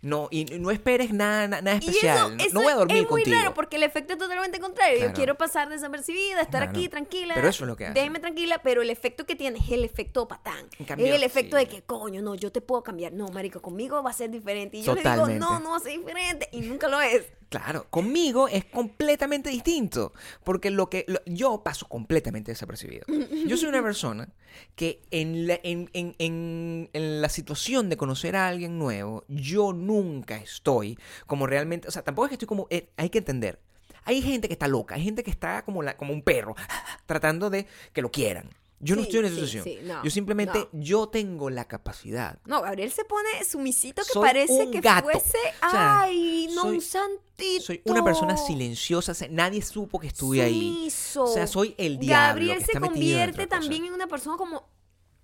No, y no esperes nada, nada, nada Y eso, especial. No- eso no voy a dormir es muy contigo. raro porque el efecto es totalmente contrario. Yo Claro. quiero pasar desapercibida, estar Claro. aquí tranquila. Pero eso es lo que hace. Déjeme tranquila, pero el efecto que tiene es el efecto patán. Cambio, es el efecto sí. de que, coño, no, yo te puedo cambiar. No, marico, conmigo va a ser diferente. Y yo le digo, no, no va a ser diferente. Y nunca lo es. Claro, conmigo es completamente distinto, porque lo que lo- yo paso completamente desapercibido. Yo soy una persona que en la, en, en- en- en la situación de conocer a alguien nuevo, yo nunca estoy como realmente, o sea, tampoco es que estoy como, eh, hay que entender. Hay gente que está loca, hay gente que está como, la, como un perro, tratando de que lo quieran. Yo no estoy en esa sí, situación. sí, no, yo simplemente, no. yo tengo la capacidad No, Gabriel se pone sumisito que Soy parece que gato. fuese. O sea, Ay, no, soy- un santito. Soy una persona silenciosa, o sea, nadie supo que estuve ahí. O sea, soy el diablo. Gabriel que se está convierte también en una persona como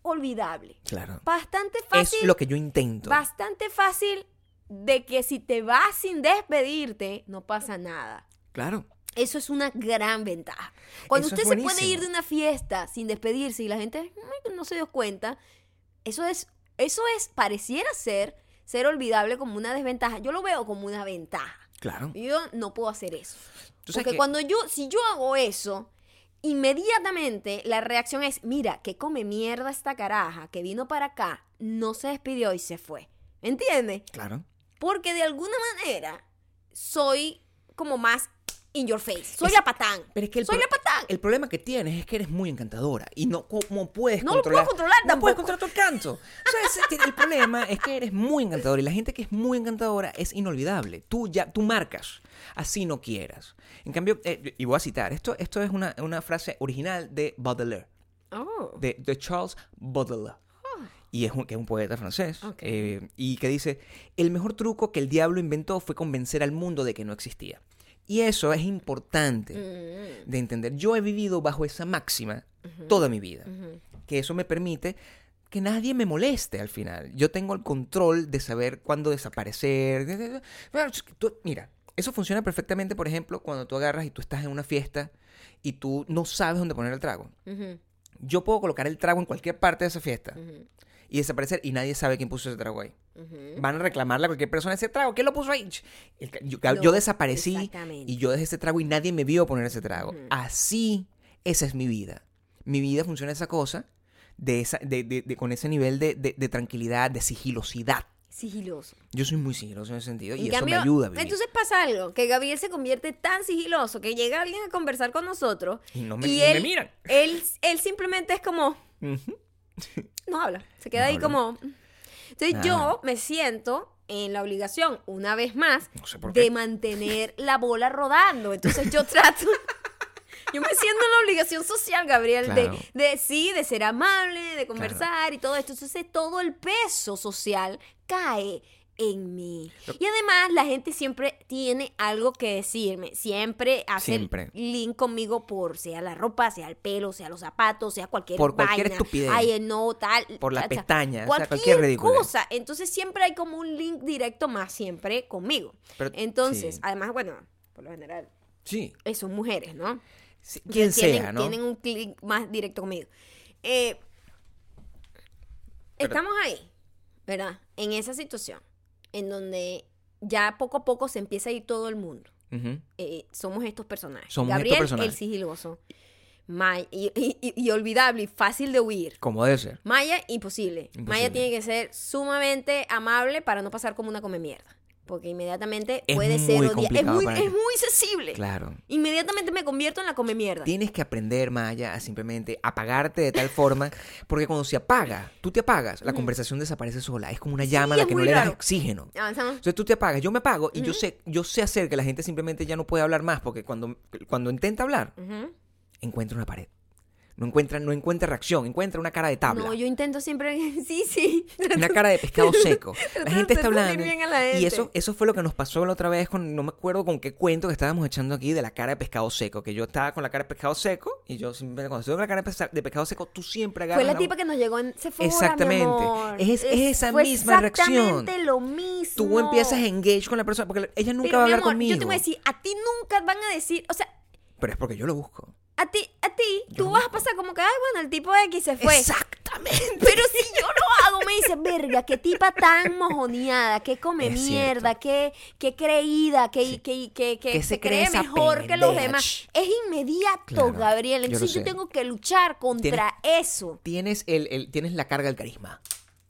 olvidable. Claro. Bastante fácil. Es lo que yo intento. Bastante fácil de que si te vas sin despedirte, no pasa nada. Claro. Eso es una gran ventaja. Cuando Eso usted se puede ir de una fiesta sin despedirse y la gente "Ay, no se dio cuenta, eso es, eso es, pareciera ser, ser olvidable como una desventaja. Yo lo veo como una ventaja. Claro. Yo no puedo hacer eso. Porque que- cuando yo, si yo hago eso, inmediatamente la reacción es, mira, que come mierda esta caraja que vino para acá, no se despidió y se fue. ¿Entiendes? Claro. Porque de alguna manera soy como más in your face. Soy Es- la patán. Pero es que el, soy la patán. el problema que tienes es que eres muy encantadora y no como puedes No lo puedo controlar. controlar No puedes controlar tu canto. O sea, ese- el problema es que eres muy encantadora y la gente que es muy encantadora es inolvidable. Tú ya tú marcas, así no quieras. En cambio, eh, y voy a citar, esto, esto es una, una frase original de Baudelaire. Oh. de, de Charles Baudelaire. Y es un, que es un poeta francés. Ok. eh, y que dice, el mejor truco que el diablo inventó fue convencer al mundo de que no existía. Y eso es importante Mm, de entender. Yo he vivido bajo esa máxima toda mi vida. ujú. Que eso me permite que nadie me moleste al final. Yo tengo el control de saber cuándo desaparecer. Tú- mira, eso funciona perfectamente, por ejemplo, cuando tú agarras y tú estás en una fiesta y tú no sabes dónde poner el trago. Ujú, Yo puedo colocar el trago en cualquier parte de esa fiesta y desaparecer y nadie sabe quién puso ese trago ahí. Van a reclamarle a cualquier persona ese trago. ¿Quién lo puso ahí? Yo, No, yo desaparecí y yo dejé ese trago y nadie me vio poner ese trago. Así, esa es mi vida. Mi vida funciona esa cosa, de esa, de, de- de- con ese nivel de, tranquilidad, de sigilosidad. Sigiloso. Yo soy muy sigiloso en ese sentido y eso me ayuda a vivir. Entonces pasa algo, que Gabriel se convierte tan sigiloso que llega alguien a conversar con nosotros Y no me- y ni me él, miran. Él, él simplemente es como. no habla, se queda No ahí habla. como... Entonces Nada. yo me siento en la obligación, una vez más, No sé por de mantener la bola rodando. Entonces yo trato... Yo me siento en la obligación social, Gabriel, Claro. de, de sí, de ser amable, de conversar y todo esto. Entonces todo el peso social cae en mí. Y además la gente siempre tiene algo que decirme. Siempre hace Siempre. link conmigo por sea la ropa, sea el pelo, sea los zapatos, sea cualquier Por cualquier estupidez. Ay, eh, no, tal. Por la ta, ta. pestaña, o sea, Cualquier, cualquier ridiculez. cosa. Entonces siempre hay como un link directo más siempre conmigo. Pero- Entonces, sí. además, bueno, por lo general, Sí. eh, son mujeres, ¿no? Sí, Quien tienen, sea, ¿no? Tienen un clic más directo conmigo. Eh, estamos ahí, ¿verdad? En esa situación, en donde ya poco a poco se empieza a ir todo el mundo. Eh, somos estos personajes. Somos estos Gabriel, personajes. el sigiloso. Maya, y, y- y- y olvidable y fácil de huir. Como debe ser. Maya, imposible. Imposible. Maya tiene que ser sumamente amable para no pasar como una come mierda. Porque inmediatamente Es puede ser odia- Es muy, es muy sensible. Claro. Inmediatamente me convierto en la come mierda. Tienes que aprender, Maya, a simplemente apagarte de tal forma, porque cuando se apaga, tú te apagas, la conversación desaparece sola. Es como una llama a la que no le das oxígeno. Avanzamos. Entonces tú te apagas, yo me apago y yo sé, yo sé hacer que la gente simplemente ya no puede hablar más, porque cuando, cuando intenta hablar, encuentra una pared. No encuentra, no encuentra reacción, encuentra una cara de tabla. No, yo intento siempre. Sí, sí. Una cara de pescado seco. La gente está hablando. Y eso, eso fue lo que nos pasó la otra vez con, no me acuerdo con qué cuento que estábamos echando aquí de la cara de pescado seco. Que yo estaba con la cara de pescado seco y yo simplemente cuando estoy con la cara de pescado seco, tú siempre agarras Fue la tipa que nos llegó en Sephora, Exactamente. mi amor. Es- es esa fue misma reacción. Exactamente lo mismo. Tú empiezas a engage con la persona porque ella nunca Pero, va a mi hablar amor, conmigo. Yo te voy a decir, a ti nunca van a decir, o sea, Pero es porque yo lo busco. A ti, a ti, tú no vas a pasar como que, ay, bueno, el tipo X se fue. Exactamente. Pero si yo lo hago, me dice, verga, qué tipa tan mojoneada, qué come Es mierda, qué, qué creída, qué, Sí. qué, qué, qué Que se, cree mejor que los demás. Es inmediato, Claro, Gabriel. yo Entonces yo, sé. tengo que luchar contra eso. Tienes, el, el- tienes la carga del carisma.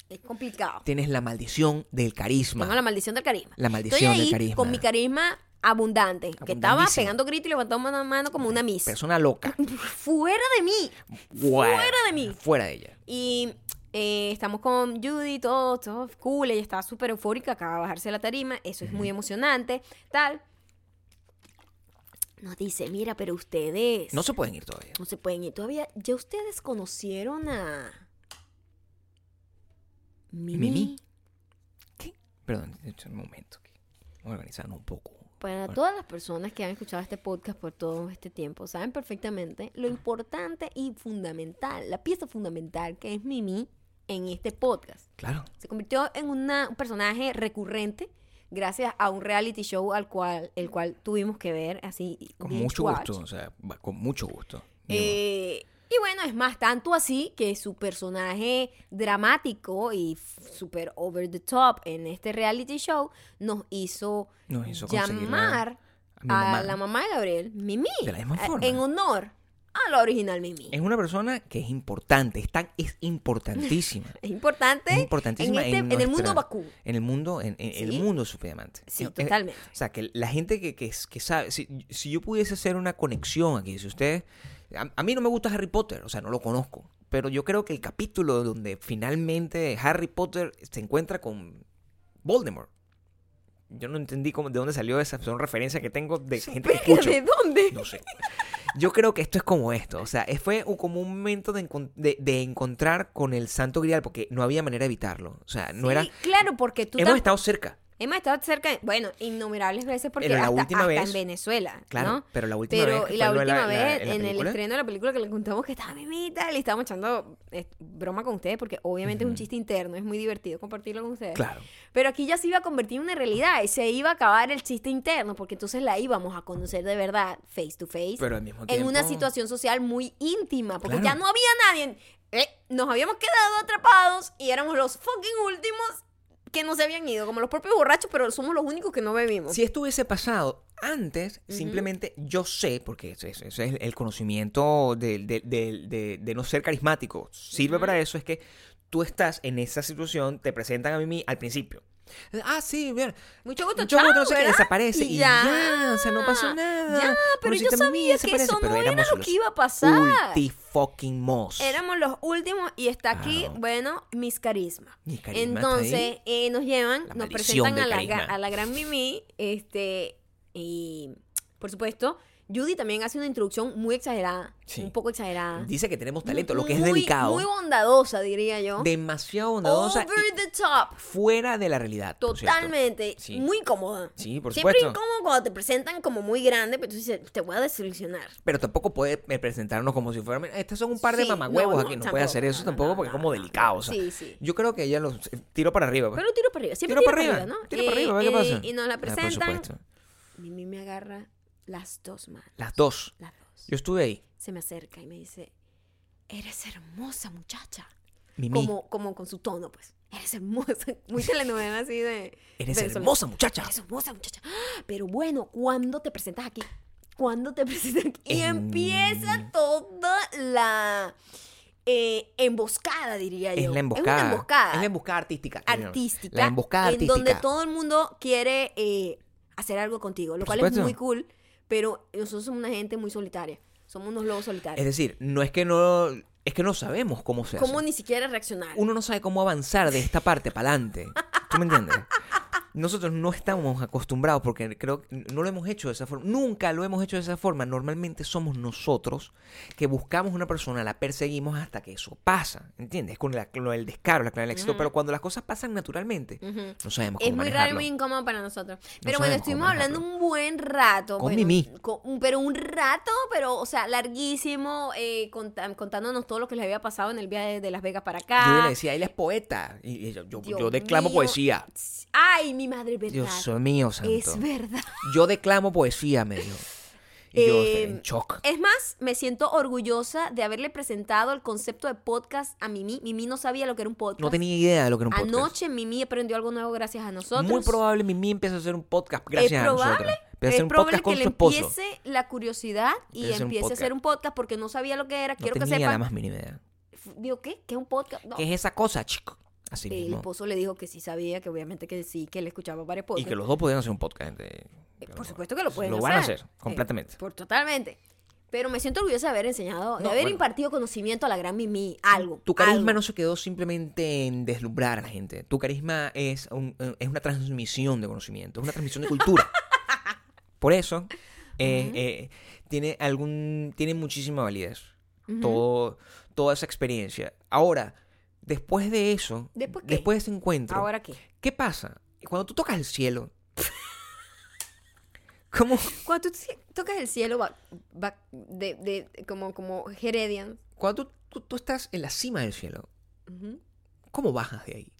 Es complicado. Tienes la maldición del carisma. Tengo la maldición del carisma. La maldición Estoy del carisma. con mi carisma abundante, que estaba pegando gritos y levantando mano, mano como una miss. Persona loca. Fuera de mí. Fuera Fuera de mí. Fuera de ella. Y eh, estamos con Judy, todo, todo cool. Ella está súper eufórica, acaba de bajarse de la tarima. Eso es muy emocionante. Tal. Nos dice, mira, pero ustedes No se pueden ir todavía. no se pueden ir todavía. ¿Ya ustedes conocieron a Mimi? ¿Mimi? ¿Qué? Perdón, un momento. Vamos a organizarnos un poco. Para Bueno. todas las personas que han escuchado este podcast por todo este tiempo, saben perfectamente lo importante y fundamental, la pieza fundamental que es Mimi en este podcast. Claro. Se convirtió en una- un personaje recurrente gracias a un reality show al cual, el cual tuvimos que ver así. Con mucho gusto. O sea, con mucho gusto. Eh, y bueno, es más, tanto así que su personaje dramático y super over the top en este reality show nos hizo, Nos hizo llamar a la mamá de Gabriel Mimi. De la misma a- forma. En honor a la original Mimi. Es una persona que es importante, es, tan, es importantísima. Es importante, Es importantísima en, este- en en el mundo Bakú. En el mundo, en, en el mundo Superdiamante. Sí, Eh, eh, totalmente. O sea, que la gente que, que, que sabe, si, si yo pudiese hacer una conexión aquí, si usted, a, a mí no me gusta Harry Potter, o sea, no lo conozco, pero yo creo que el capítulo donde finalmente Harry Potter se encuentra con Voldemort, yo no entendí cómo, de dónde salió esa, son referencias que tengo de gente que escucho. ¿De dónde? No sé. Yo creo que esto es como esto. O sea, fue como un momento de, de- de encontrar con el Santo Grial, porque no había manera de evitarlo. O sea, no Sí, era. Claro, porque tú Hemos estado cerca. Hemos estado cerca, de- bueno, innumerables veces porque Pero la hasta, última hasta vez- en Venezuela, Claro, ¿no? pero la última Pero vez. y la última la- vez la en el película, estreno de la película que le contamos que estaba mimita, le estábamos echando eh, broma con ustedes porque obviamente es un chiste interno, es muy divertido compartirlo con ustedes. Claro. Pero aquí ya se iba a convertir en una realidad y se iba a acabar el chiste interno porque entonces la íbamos a conocer de verdad face to face Pero al mismo en tiempo. una situación social muy íntima porque Claro. ya no había nadie. Eh, nos habíamos quedado atrapados y éramos los fucking últimos que no se habían ido, como los propios borrachos, pero somos los únicos que no bebimos. Si esto hubiese pasado antes, simplemente yo sé, porque ese, es el conocimiento de, de- de- de- de no ser carismático, sirve para eso, es que tú estás en esa situación, te presentan a mí al principio. Ah, sí, bien. Mucho gusto, Mucho gusto, desaparece y ya, o sea, no pasó nada. Ya, pero yo sabía que eso no era lo que iba a pasar. Fucking mos. Éramos los últimos y está aquí, bueno, mis carisma está Entonces, eh, nos llevan, La nos presentan la, carisma. a la gran Mimi, este, y por supuesto, Judy también hace una introducción muy exagerada, Sí. un poco exagerada. Dice que tenemos talento, lo que es delicado. Muy bondadosa, diría yo. demasiado bondadosa Over the top. fuera de la realidad. Totalmente. Sí. Muy cómoda. Sí, por Siempre supuesto. incómodo cuando te presentan como muy grande, pero tú dices, te voy a desilusionar. Pero tampoco puede eh, presentarnos como si fueran. "Mira, Estos son un par de Sí, mamagüevos no, no, aquí. No puede hacer eso no, tampoco porque es como delicado. o sea. Sí, sí. Yo creo que ella los eh, tiro para arriba. pues. Pero tiro para arriba, siempre Tiro tiro, para para arriba, arriba, ¿no? tiro para Eh, arriba, a ver qué eh, pasa. Y nos la Ah, por presentan. supuesto. Mimi me agarra las dos manos. Las dos. Las dos. Yo estuve ahí. Se me acerca y me dice, eres hermosa muchacha. Mimi. Como, como con su tono, pues. Eres hermosa. Muy telenovela así de. Eres hermosa, muchacha. Eres hermosa, muchacha. Pero bueno, ¿cuándo te presentas aquí? ¿Cuándo te presentas aquí? Y En- empieza toda la eh, emboscada, diría yo. Es la emboscada. Es una emboscada Es la emboscada artística. artística. La emboscada en donde todo el mundo quiere eh, hacer algo contigo, lo Por cual supuesto. es muy cool, pero nosotros somos una gente muy solitaria. Somos unos lobos solitarios. Es decir, no es que no. Es que no sabemos cómo se hace. ¿Cómo ni siquiera reaccionar? Uno no sabe cómo avanzar de esta parte para adelante. ¿Tú me entiendes? Nosotros no estamos acostumbrados porque creo que no lo hemos hecho de esa forma. Nunca lo hemos hecho de esa forma. Normalmente somos nosotros que buscamos una persona, la perseguimos hasta que eso pasa. ¿Entiendes? Con la- lo del descaro, la clave del éxito. Pero cuando las cosas pasan naturalmente, no sabemos cómo Es muy raro y muy incómodo para nosotros. Pero bueno, estuvimos hablando un buen rato. Con bueno, Mimi. con- pero un rato, pero, o sea, larguísimo, eh, contándonos todo lo que les había pasado en el viaje de Las Vegas para acá. Yo le decía, él es poeta. Y yo, yo, yo declamo mío. poesía. Ay, mi madre, verdad. Dios mío, santo. es verdad. Yo declamo poesía, me dijo. Y yo Eh, en shock. Es más, me siento orgullosa de haberle presentado el concepto de podcast a Mimi. Mimi no sabía lo que era un podcast. No tenía idea de lo que era un podcast. Anoche Mimi aprendió algo nuevo gracias a nosotros. Muy probable Mimi empiece a hacer un podcast gracias es a probable, nosotros. Empieza a es hacer un probable podcast con que su le empiece la curiosidad y Empiece a hacer un empiece a hacer podcast. un podcast porque no sabía lo que era. No Quiero que tenía sepan. la más mínima idea. Digo, ¿qué? ¿Qué es un podcast? No. ¿Qué es esa cosa, chico? Así El mismo. esposo le dijo que sí sabía, que obviamente que sí, que él escuchaba varios Y podcasts. que los dos podían hacer un podcast. gente. Eh, Por supuesto que lo pueden Lo hacer. van a hacer, Eh, completamente. por totalmente. Pero me siento orgullosa de haber enseñado, de haber bueno. impartido conocimiento a la gran Mimi. Algo. Tu carisma algo. no se quedó simplemente en deslumbrar a la gente. Tu carisma es, un- eh, es una transmisión de conocimiento, es una transmisión de cultura. Por eso, eh, eh, tiene algún tiene muchísima validez todo, toda esa experiencia. Ahora, después de eso, ¿Después qué? después de ese encuentro, ¿Ahora qué? ¿qué pasa? Cuando tú tocas el cielo, ¿cómo, Cuando tú tocas el cielo, va, va de, de- como, como Heredian. cuando tú, tú- tú estás en la cima del cielo, ¿cómo bajas de ahí?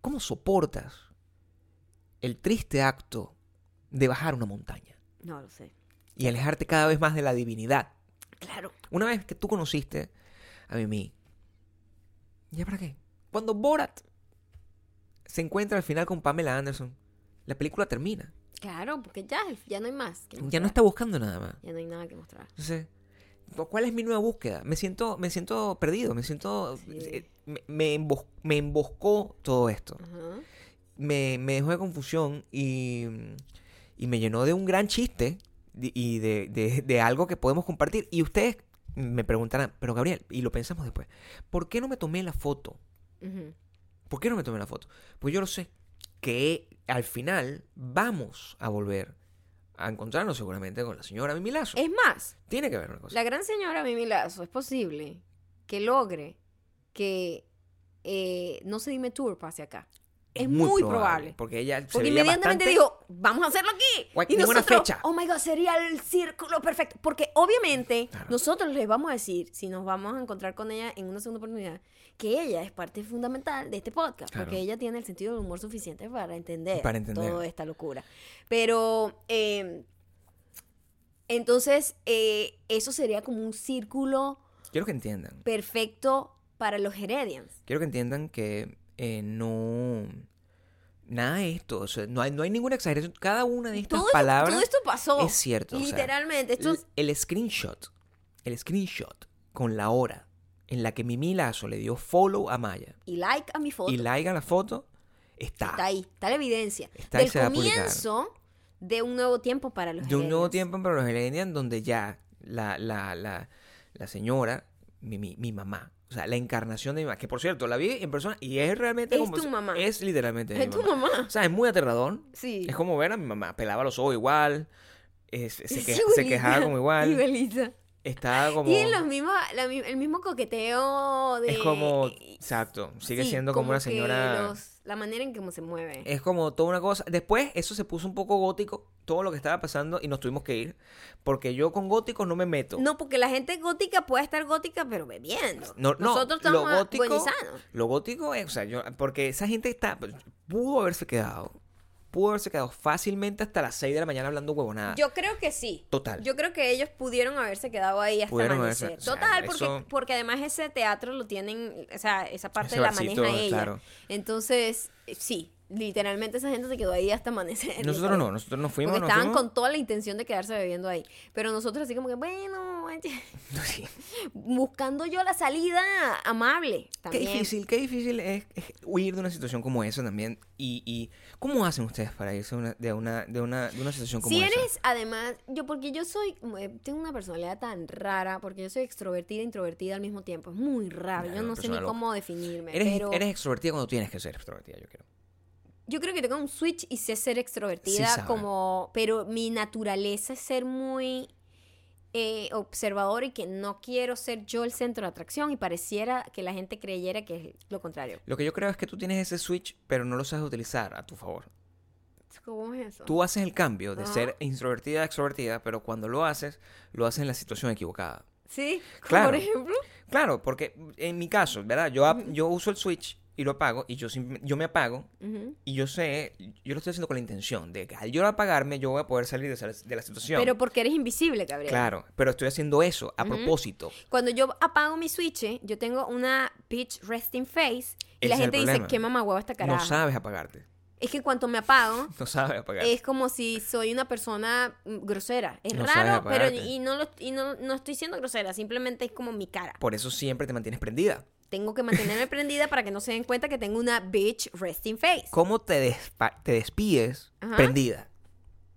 ¿Cómo soportas el triste acto de bajar una montaña No lo sé. y alejarte cada vez más de la divinidad? Claro. Una vez que tú conociste a Mimi, ¿ya para qué? Cuando Borat se encuentra al final con Pamela Anderson, la película termina. Claro, porque ya, ya no hay más. que Ya no está buscando nada más. Ya no hay nada que mostrar. Entonces, ¿cuál es mi nueva búsqueda? Me siento, me siento perdido, me siento... Sí. eh, Me, me embos- me emboscó todo esto. Ajá. Me, me dejó de confusión y, y me llenó de un gran chiste y de, de- de algo que podemos compartir. Y ustedes me preguntarán, pero Gabriel, y lo pensamos después, ¿por qué no me tomé la foto? ¿Por qué no me tomé la foto? Pues yo lo sé, que al final vamos a volver a encontrarnos seguramente con la señora Mimi Lazo. Es más, Tiene que ver una cosa. la gran señora Mimi Lazo es posible que logre que eh, No se dime tour pase acá. es muy probable. Porque ella se Porque veía inmediatamente bastante- dijo, vamos a hacerlo aquí. Y nosotros, fecha. oh my god, sería el círculo perfecto. Porque obviamente Claro. nosotros les vamos a decir, si nos vamos a encontrar con ella en una segunda oportunidad, que ella es parte fundamental de este podcast. Claro. Porque ella tiene el sentido del humor suficiente para entender, Para entender. toda esta locura. Pero, eh, entonces, eh, eso sería como un círculo Quiero que entiendan. perfecto para los Heredians. Quiero que entiendan que eh, no... Nada de esto, o sea, no hay, no hay ninguna exageración. Cada una de estas Todo, esto- palabras todo esto pasó. es cierto. o sea, Literalmente. esto es- el, el screenshot, el screenshot con la hora en la que Mimi Lazo le dio follow a Maya y like a mi foto. y like a la foto, está. Está ahí, está la evidencia. Está Del comienzo de un nuevo tiempo para los de un nuevo tiempo para los Helenian donde ya la, la, la, la señora, mi, mi, mi mamá, o sea, la encarnación de mi mamá, que por cierto, la vi en persona y es realmente Es como... tu mamá. Es literalmente mi Es tu mamá. O sea, es muy aterrador. Sí. Es como ver a mi mamá, pelaba los ojos igual, es- se, que- se quejaba como igual, igualita. Estaba como... Tienen los mismos, la el mismo coqueteo de... Es como... Exacto, sigue Sí, siendo como, una que señora... los- la manera en cómo se mueve. Es como toda una cosa. Después eso se puso un poco gótico, todo lo que estaba pasando, y nos tuvimos que ir. Porque yo con góticos no me meto. No, porque la gente gótica puede estar gótica, pero bebiendo. No, no, Nosotros lo estamos gótico- buenizanos. Lo gótico es, o sea, yo, porque esa gente está, pudo haberse quedado, pudo haberse quedado fácilmente hasta las 6 de la mañana hablando huevonada. Yo creo que sí. Total. Yo creo que ellos pudieron haberse quedado ahí hasta Pudieron amanecer. haberse- o sea, Total, porque, eso- porque además ese teatro lo tienen, o sea, esa parte Ese la barcito, maneja ella. claro. Entonces, sí, literalmente esa gente se quedó ahí hasta amanecer. nosotros no, nosotros nos fuimos. Porque estaban fuimos- con toda la intención de quedarse bebiendo ahí. Pero nosotros así como que, bueno, Sí. buscando yo la salida amable Qué difícil, qué difícil es, es huir de una situación como esa también. Y, y ¿cómo hacen ustedes para irse una- de, una, de, una, de una situación como Si esa? eres, además, yo porque yo soy, eh, tengo una personalidad tan rara, porque yo soy extrovertida e introvertida al mismo tiempo. Es muy raro, yo no sé ni loca. cómo definirme. Eres, pero eres extrovertida cuando tienes que ser extrovertida, yo creo. Yo creo que tengo un switch y sé ser extrovertida como, pero mi naturaleza es ser muy eh, observador y que no quiero ser yo el centro de atracción y pareciera que la gente creyera que es lo contrario. Lo que yo creo es que tú tienes ese switch, pero no lo sabes utilizar a tu favor. ¿Cómo es eso? Tú haces el cambio de ser introvertida a extrovertida, pero cuando lo haces, lo haces en la situación equivocada. ¿Sí? Claro. Por ejemplo. Claro, porque en mi caso, ¿verdad? Yo, yo uso el switch y lo apago y yo, yo me apago Ujú. y yo sé, yo lo estoy haciendo con la intención de que al yo apagarme yo voy a poder salir de, la situación. Pero porque eres invisible, Gabriel. Claro, pero estoy haciendo eso a Ujú. propósito. Cuando yo apago mi switch, yo tengo una bitch resting face y Ese la gente dice. ¿qué mamá hueva esta caraja? No sabes apagarte. Es que cuando me apago, No sabes apagarte. es como si soy una persona mm, grosera. Es No raro, pero y no lo y no, no estoy siendo grosera, simplemente es como mi cara. Por eso siempre te mantienes prendida. Tengo que mantenerme prendida para que no se den cuenta que tengo una bitch resting face. ¿Cómo te, despa- te despides Ajá. prendida?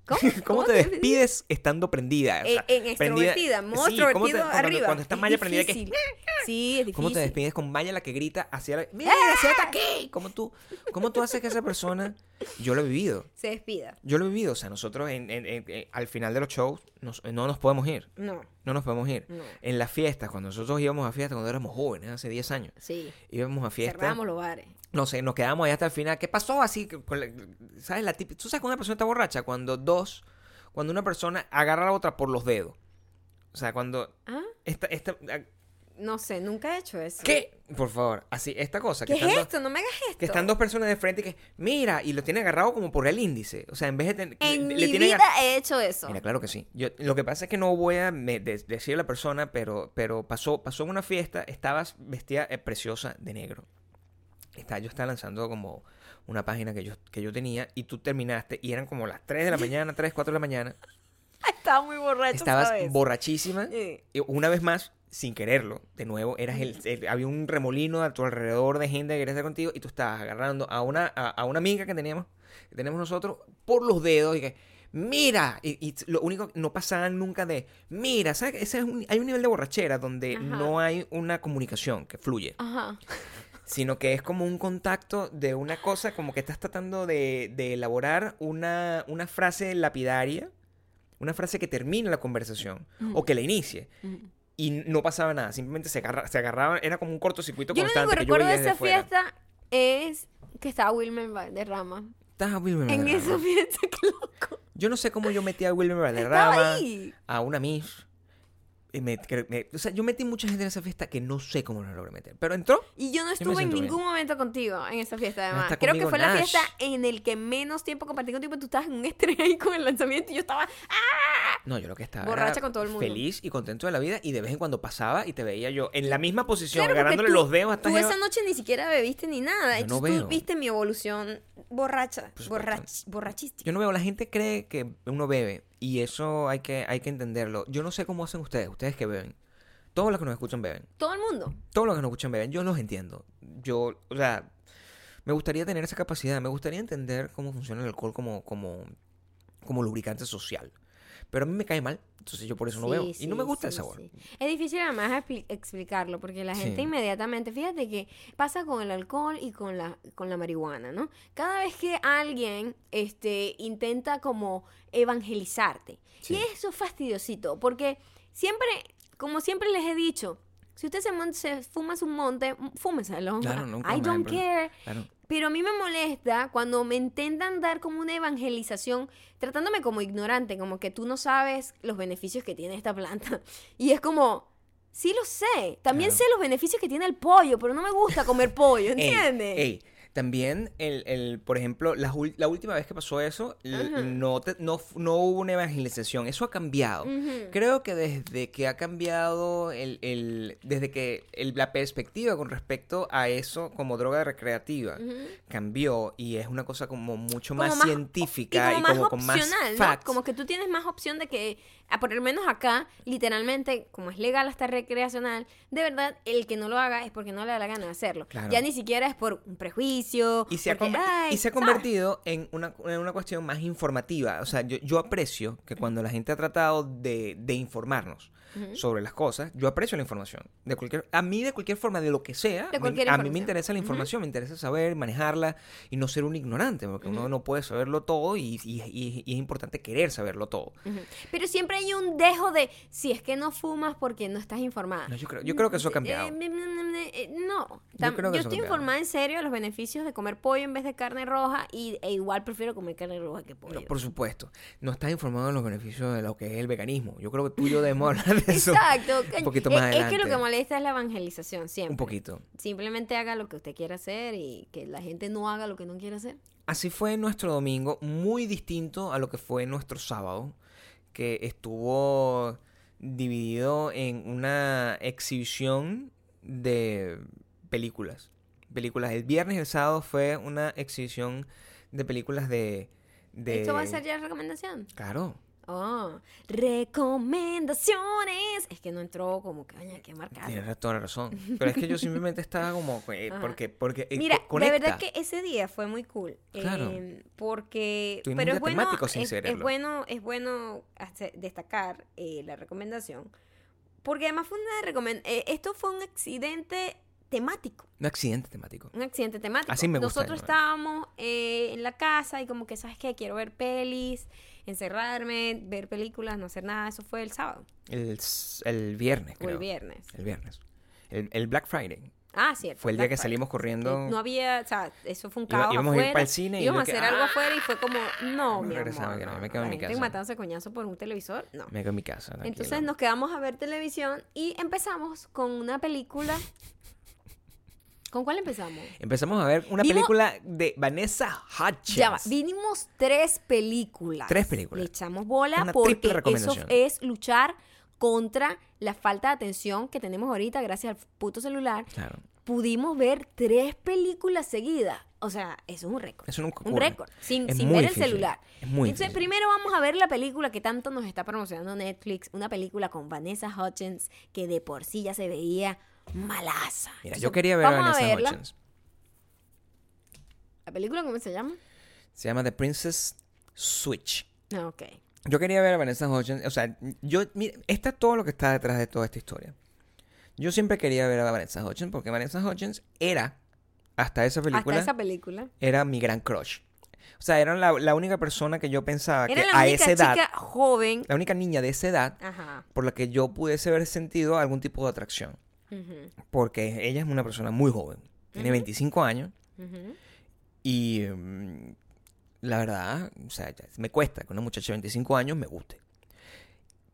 ¿Cómo? ¿Cómo, te despides estando prendida? O sea, En, en prendida- extrovertida, modo Sí, ¿cómo te- extrovertido cuando- arriba. Cuando estás Es Maya prendida, que. Sí, es difícil. ¿Cómo te despides con Maya la que grita hacia la... ¡Mira, siéntate aquí! ¿Cómo tú, ¿Cómo tú haces que esa persona... Yo lo he vivido. Se despida. Yo lo he vivido. O sea, nosotros en- en- en- en- al final de los shows nos- no nos podemos ir. No, No nos podemos ir. no. En las fiestas, cuando nosotros íbamos a fiestas cuando éramos jóvenes, hace 10 años, Sí. íbamos a fiestas. Cerramos los bares. No sé, nos quedamos ahí hasta el final. ¿Qué pasó así? con la- ¿Sabes la típica? ¿Tú sabes cuando una persona está borracha? Cuando dos, cuando una persona agarra a la otra por los dedos. O sea, cuando ¿Ah? esta, esta, No sé, nunca he hecho eso. ¿qué? Por favor, así, esta cosa. ¿Qué que es dos- esto? No me hagas esto. Que están dos personas de frente y que, mira, y lo tiene agarrado como por el índice. O sea, en vez de tener. En le- mi le vida he hecho eso. Mira, claro que sí. Yo, lo que pasa es que no voy a me- de- decirle a la persona, pero, pero pasó, pasó en una fiesta, estabas vestida eh, preciosa de negro. Está, yo estaba lanzando como una página que yo, que yo tenía y tú terminaste y eran como las 3 de la mañana, 3, 4 de la mañana. Estaba muy borracho. Estabas ¿sabes? borrachísima Sí. y una vez más, sin quererlo, de nuevo, eras el, el- había un remolino a tu alrededor de gente que quería estar contigo y tú estabas agarrando a una, a, a una amiga que teníamos, que tenemos nosotros, por los dedos y que, mira, y, y lo único, no pasaban nunca de, mira, ¿sabes? Ese es un- hay un nivel de borrachera donde Ajá. no hay una comunicación que fluye, Ajá. Sino que es como un contacto de una cosa, como que estás tratando de, de elaborar una, una frase lapidaria, una frase que termine la conversación o que la inicie y no pasaba nada, simplemente se, agarra- se agarraban, era como un cortocircuito Yo lo único constante yo recuerdo de esa afuera. fiesta es que estaba Wilmer Valderrama. Estaba Wilmer En Valderrama. esa fiesta, qué loco. Yo no sé cómo yo metí a Wilmer Valderrama, a una Miss. Y me- me- o sea, yo metí mucha gente en esa fiesta que no sé cómo lo logré meter. Pero entró. Y yo no estuve en siento bien. ningún momento contigo en esa fiesta, además. Creo que fue la Nash. fiesta en el que menos tiempo compartí contigo. Tú estabas en un estrés ahí con el lanzamiento y yo estaba... ¡Ah! No, yo lo que estaba. Borracha con todo el mundo. Feliz y contento de la vida. Y de vez en cuando pasaba y te veía yo en la misma posición, Claro, agarrándole tú- los dedos hasta Tú esa noche ni siquiera bebiste ni nada. Yo no veo. tú viste mi evolución borracha, supuesto. borrach, borrachística. Yo no veo, la gente cree que uno bebe y eso hay que, hay que entenderlo. Yo no sé cómo hacen ustedes, ustedes que beben. Todos los que nos escuchan beben. Todo el mundo. Todos los que nos escuchan beben, yo los entiendo. Yo, o sea, me gustaría tener esa capacidad, me gustaría entender cómo funciona el alcohol como, como, como lubricante social. Pero a mí me cae mal, entonces yo por eso no Sí, bebo. sí, y no me gusta el sí, sabor. sí. Es difícil además expli- explicarlo porque la gente inmediatamente, fíjate que pasa con el alcohol y con la, con la marihuana, ¿no? Cada vez que alguien este, intenta como evangelizarte. Y eso es fastidiosito porque siempre, como siempre les he dicho, si usted se, se fuma un monte, fúmeselo. Claro, nunca I don't care. Claro. Pero a mí me molesta cuando me intentan dar como una evangelización, tratándome como ignorante, como que tú no sabes los beneficios que tiene esta planta. Y es como, sí lo sé. También Claro. sé los beneficios que tiene el pollo, pero no me gusta comer pollo, Ey, ¿entiendes? ey, también, el, el, por ejemplo, la, la última vez que pasó eso, no, te- no, no hubo una evangelización. Eso ha cambiado. Creo que desde que ha cambiado el, el- desde que el- la perspectiva con respecto a eso como droga recreativa cambió y es una cosa como mucho Como más, más- científica y como, más con más facts. Como que tú tienes más opción de que, a por lo menos acá, literalmente, como es legal hasta recreacional, de verdad, el que no lo haga es porque no le da la gana de hacerlo. Claro. Ya ni siquiera es por un prejuicio. Y se, ha, porque, conver- ay, y se ha convertido en una, en una cuestión más informativa. O sea, yo, yo aprecio que cuando la gente ha tratado de, de informarnos Sobre las cosas, yo aprecio la información. De cualquier, a mí, de cualquier forma, de lo que sea, me- a mí me interesa la información, me interesa saber, manejarla y no ser un ignorante, porque uno no puede saberlo todo y, y- y- y es importante querer saberlo todo. Pero siempre hay un dejo de si es que no fumas porque no estás informada. No, yo, creo, yo creo que eso ha cambiado. Eh, mm, mm, mm, eh, no, Yo creo que estoy informada en serio de los beneficios de comer pollo en vez de carne roja y, e igual prefiero comer carne roja que pollo. No, por supuesto. No estás informado de los beneficios de lo que es el veganismo. Yo creo que tú y yo debemos hablar de eso. Exacto. un poquito Es- más es, que lo que molesta es la evangelización siempre. Un poquito. Simplemente haga lo que usted quiera hacer y que la gente no haga lo que no quiere hacer. Así fue nuestro domingo, muy distinto a lo que fue nuestro sábado, que estuvo dividido en una exhibición de películas. Películas. El viernes y el sábado fue una exhibición de películas de... de... ¿Esto va a ser ya recomendación? Claro. Oh, recomendaciones. Es que no entró como que, oye, qué marcado. Tienes toda la razón. Pero es que yo simplemente estaba como... eh, porque, porque eh, Mira, co- conecta. de verdad que ese día fue muy cool. Claro. eh, porque. Pero es bueno, temático sin es, bueno, es bueno destacar eh, la recomendación. Porque además fue una recomendación. esto fue un accidente temático. Un accidente temático. Un accidente temático. Así me gusta, Nosotros ¿no? estábamos eh, en la casa y como que, ¿sabes qué? Quiero ver pelis, encerrarme, ver películas, no hacer nada. Eso fue el sábado El, el viernes, o creo. el viernes. El viernes. El, el Black Friday. Ah, cierto. Fue el día que salimos corriendo. No había, o sea, eso fue un Iba- caos íbamos a ir afuera. pa'l cine y íbamos a yo que, hacer algo ¡ah! afuera y fue como, no, mi regresaba, amor, que no, me quedo en mi casa. matándose coñazo por un televisor, no. Me quedo en mi casa. Entonces tranquilo. nos quedamos a ver televisión y empezamos con una película. ¿Con cuál empezamos? Empezamos a ver una Vimos- película de Vanessa Hudgens. Ya va, vinimos tres películas. Tres películas. Le echamos bola Una porque eso es luchar contra la falta de atención que tenemos ahorita gracias al puto celular. Claro. Pudimos ver tres películas seguidas. O sea, eso es un récord. Eso nunca un récord. Sin, sin ver difícil. el celular. Es muy Entonces, difícil. primero vamos a ver la película que tanto nos está promocionando Netflix. Una película con Vanessa Hudgens que de por sí ya se veía malaza. Mira, Entonces, yo quería ver a vamos Vanessa verla. Hudgens. ¿La película cómo se llama? Se llama The Princess Switch. Ah, ok. Yo quería ver a Vanessa Hudgens. O sea, yo. Mira, está todo lo que está detrás de toda esta historia. Yo siempre quería ver a Vanessa Hudgens porque Vanessa Hudgens era, hasta esa película, Hasta esa película. era mi gran crush. O sea, era la, la única persona que yo pensaba Era que la a esa edad, chica joven. la única niña de esa edad Ajá. por la que yo pudiese haber sentido algún tipo de atracción. Porque ella es una persona muy joven. Tiene Ujú. 25 años y mm, la verdad, o sea, me cuesta que una muchacha de 25 años me guste.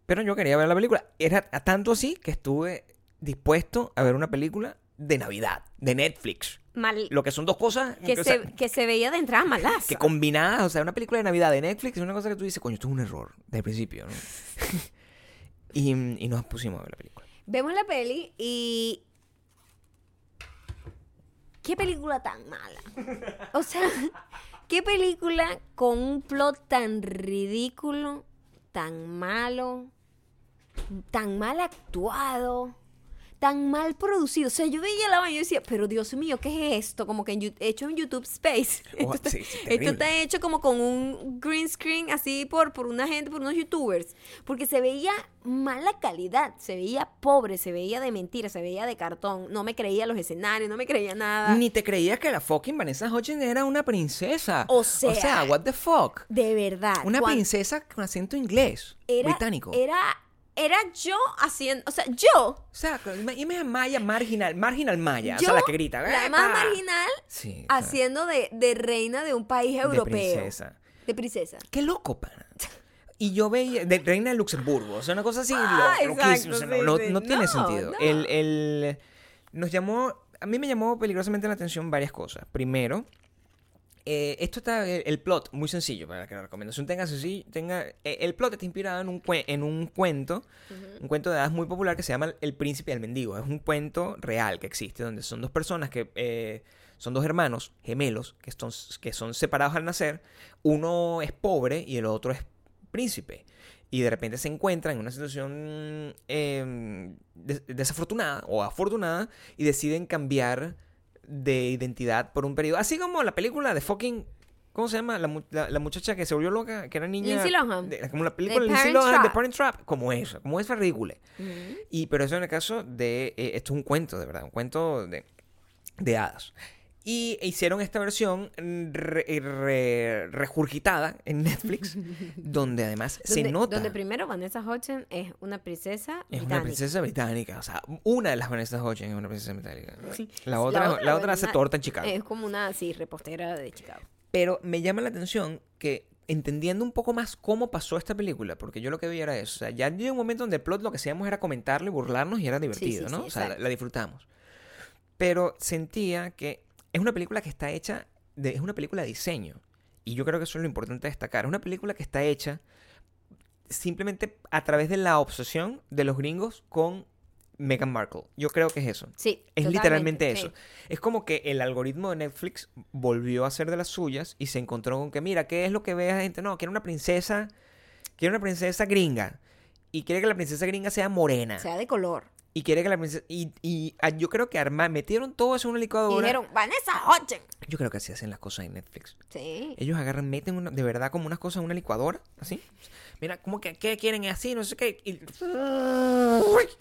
Pero yo quería ver la película. Era tanto así que estuve dispuesto a ver una película de Navidad, de Netflix. Mal, Lo que son dos cosas que, o sea, se, que se veía de entrada malaza. que combinadas, o sea, una película de Navidad de Netflix es una cosa que tú dices, coño, esto es un error desde el principio, ¿no? y, y nos pusimos a ver la película. Vemos la peli y. ¿Qué película tan mala? O sea, ¿qué película con un plot tan ridículo, tan malo, tan mal actuado, tan mal producido? O sea, yo veía la vaina y decía, pero Dios mío, ¿qué es esto? Como que en hecho en YouTube Space. Oh, Esto, está, esto hecho como con un green screen así por, por una gente, por unos youtubers. Porque se veía mala calidad, se veía pobre, se veía de mentira, se veía de cartón. No me creía los escenarios, no me creía nada. Ni te creías que la fucking Vanessa Hudgens era una princesa. O sea- o sea, what the fuck. De verdad. Una princesa con acento inglés, era, británico. Era, era yo haciendo, o sea, yo, O sea, imagina Maya marginal, marginal Maya, o sea, la que grita. la más marginal, Sí, o sea, haciendo de, de reina de un país de europeo. princesa. De princesa. Qué loco, pana. Y yo veía, de reina de Luxemburgo, o sea, una cosa así, Ah, lo- o sea, no, sí, no- sí. no tiene No, sentido. no. El, el- nos llamó a mí me llamó peligrosamente la atención varias cosas. Primero, eh, esto está, el, el plot, muy sencillo, para que la recomendación tenga sencillo, tenga, eh, el plot está inspirado en un, en un cuento, un cuento de hadas muy popular que se llama El Príncipe y el Mendigo. Es un cuento real que existe, donde son dos personas que, eh, son dos hermanos gemelos, que son, que son separados al nacer. Uno es pobre y el otro es príncipe. Y de repente se encuentran en una situación eh, des- desafortunada o afortunada y deciden cambiar de identidad por un periodo. Así como la película de fucking. ¿Cómo se llama? La, la- la muchacha que se volvió loca, que era niña. Lindsay Lohan. de- como la película de Lindsay Lohan de. Parent Trap. Como eso, como esa ridícula. Ujú. Y, pero eso en el caso de. eh, esto es un cuento, de verdad. Un cuento de, de hadas. Y hicieron esta versión re- re- regurgitada en Netflix, donde además se nota. Donde primero Vanessa Hudgens es una princesa Es británica. una princesa británica. O sea, una de las Vanessa Hudgens es una princesa británica. Sí. La otra, la otra, hace una- torta en Chicago. Es como una, sí, repostera de Chicago. Pero me llama la atención que entendiendo un poco más cómo pasó esta película, porque yo lo que vi era eso. O sea, ya llegó un momento donde el plot lo que hacíamos era comentarlo y burlarnos y era divertido, sí, ¿no? o sea, la, la disfrutamos. Pero sentía que es una película que está hecha, de, es una película de diseño. Y yo creo que eso es lo importante destacar. Es una película que está hecha simplemente a través de la obsesión de los gringos con Meghan Markle. Yo creo que es eso. Sí. Es literalmente sí. eso. Es como que el algoritmo de Netflix volvió a ser de las suyas y se encontró con que, mira, ¿qué es lo que ve la gente? No, quiere una princesa, quiere una princesa gringa. Y quiere que la princesa gringa sea morena. Sea de color. Y quiere que la princesa... Y, y, ah, yo creo que arma, metieron todo eso en una Y licuadora. dijeron, Vanessa Hudgens. Yo creo que así hacen las cosas en Netflix. Sí. Ellos agarran, meten una- de verdad como unas cosas en una licuadora, así. Mira, ¿cómo que qué quieren así? No sé qué. Y,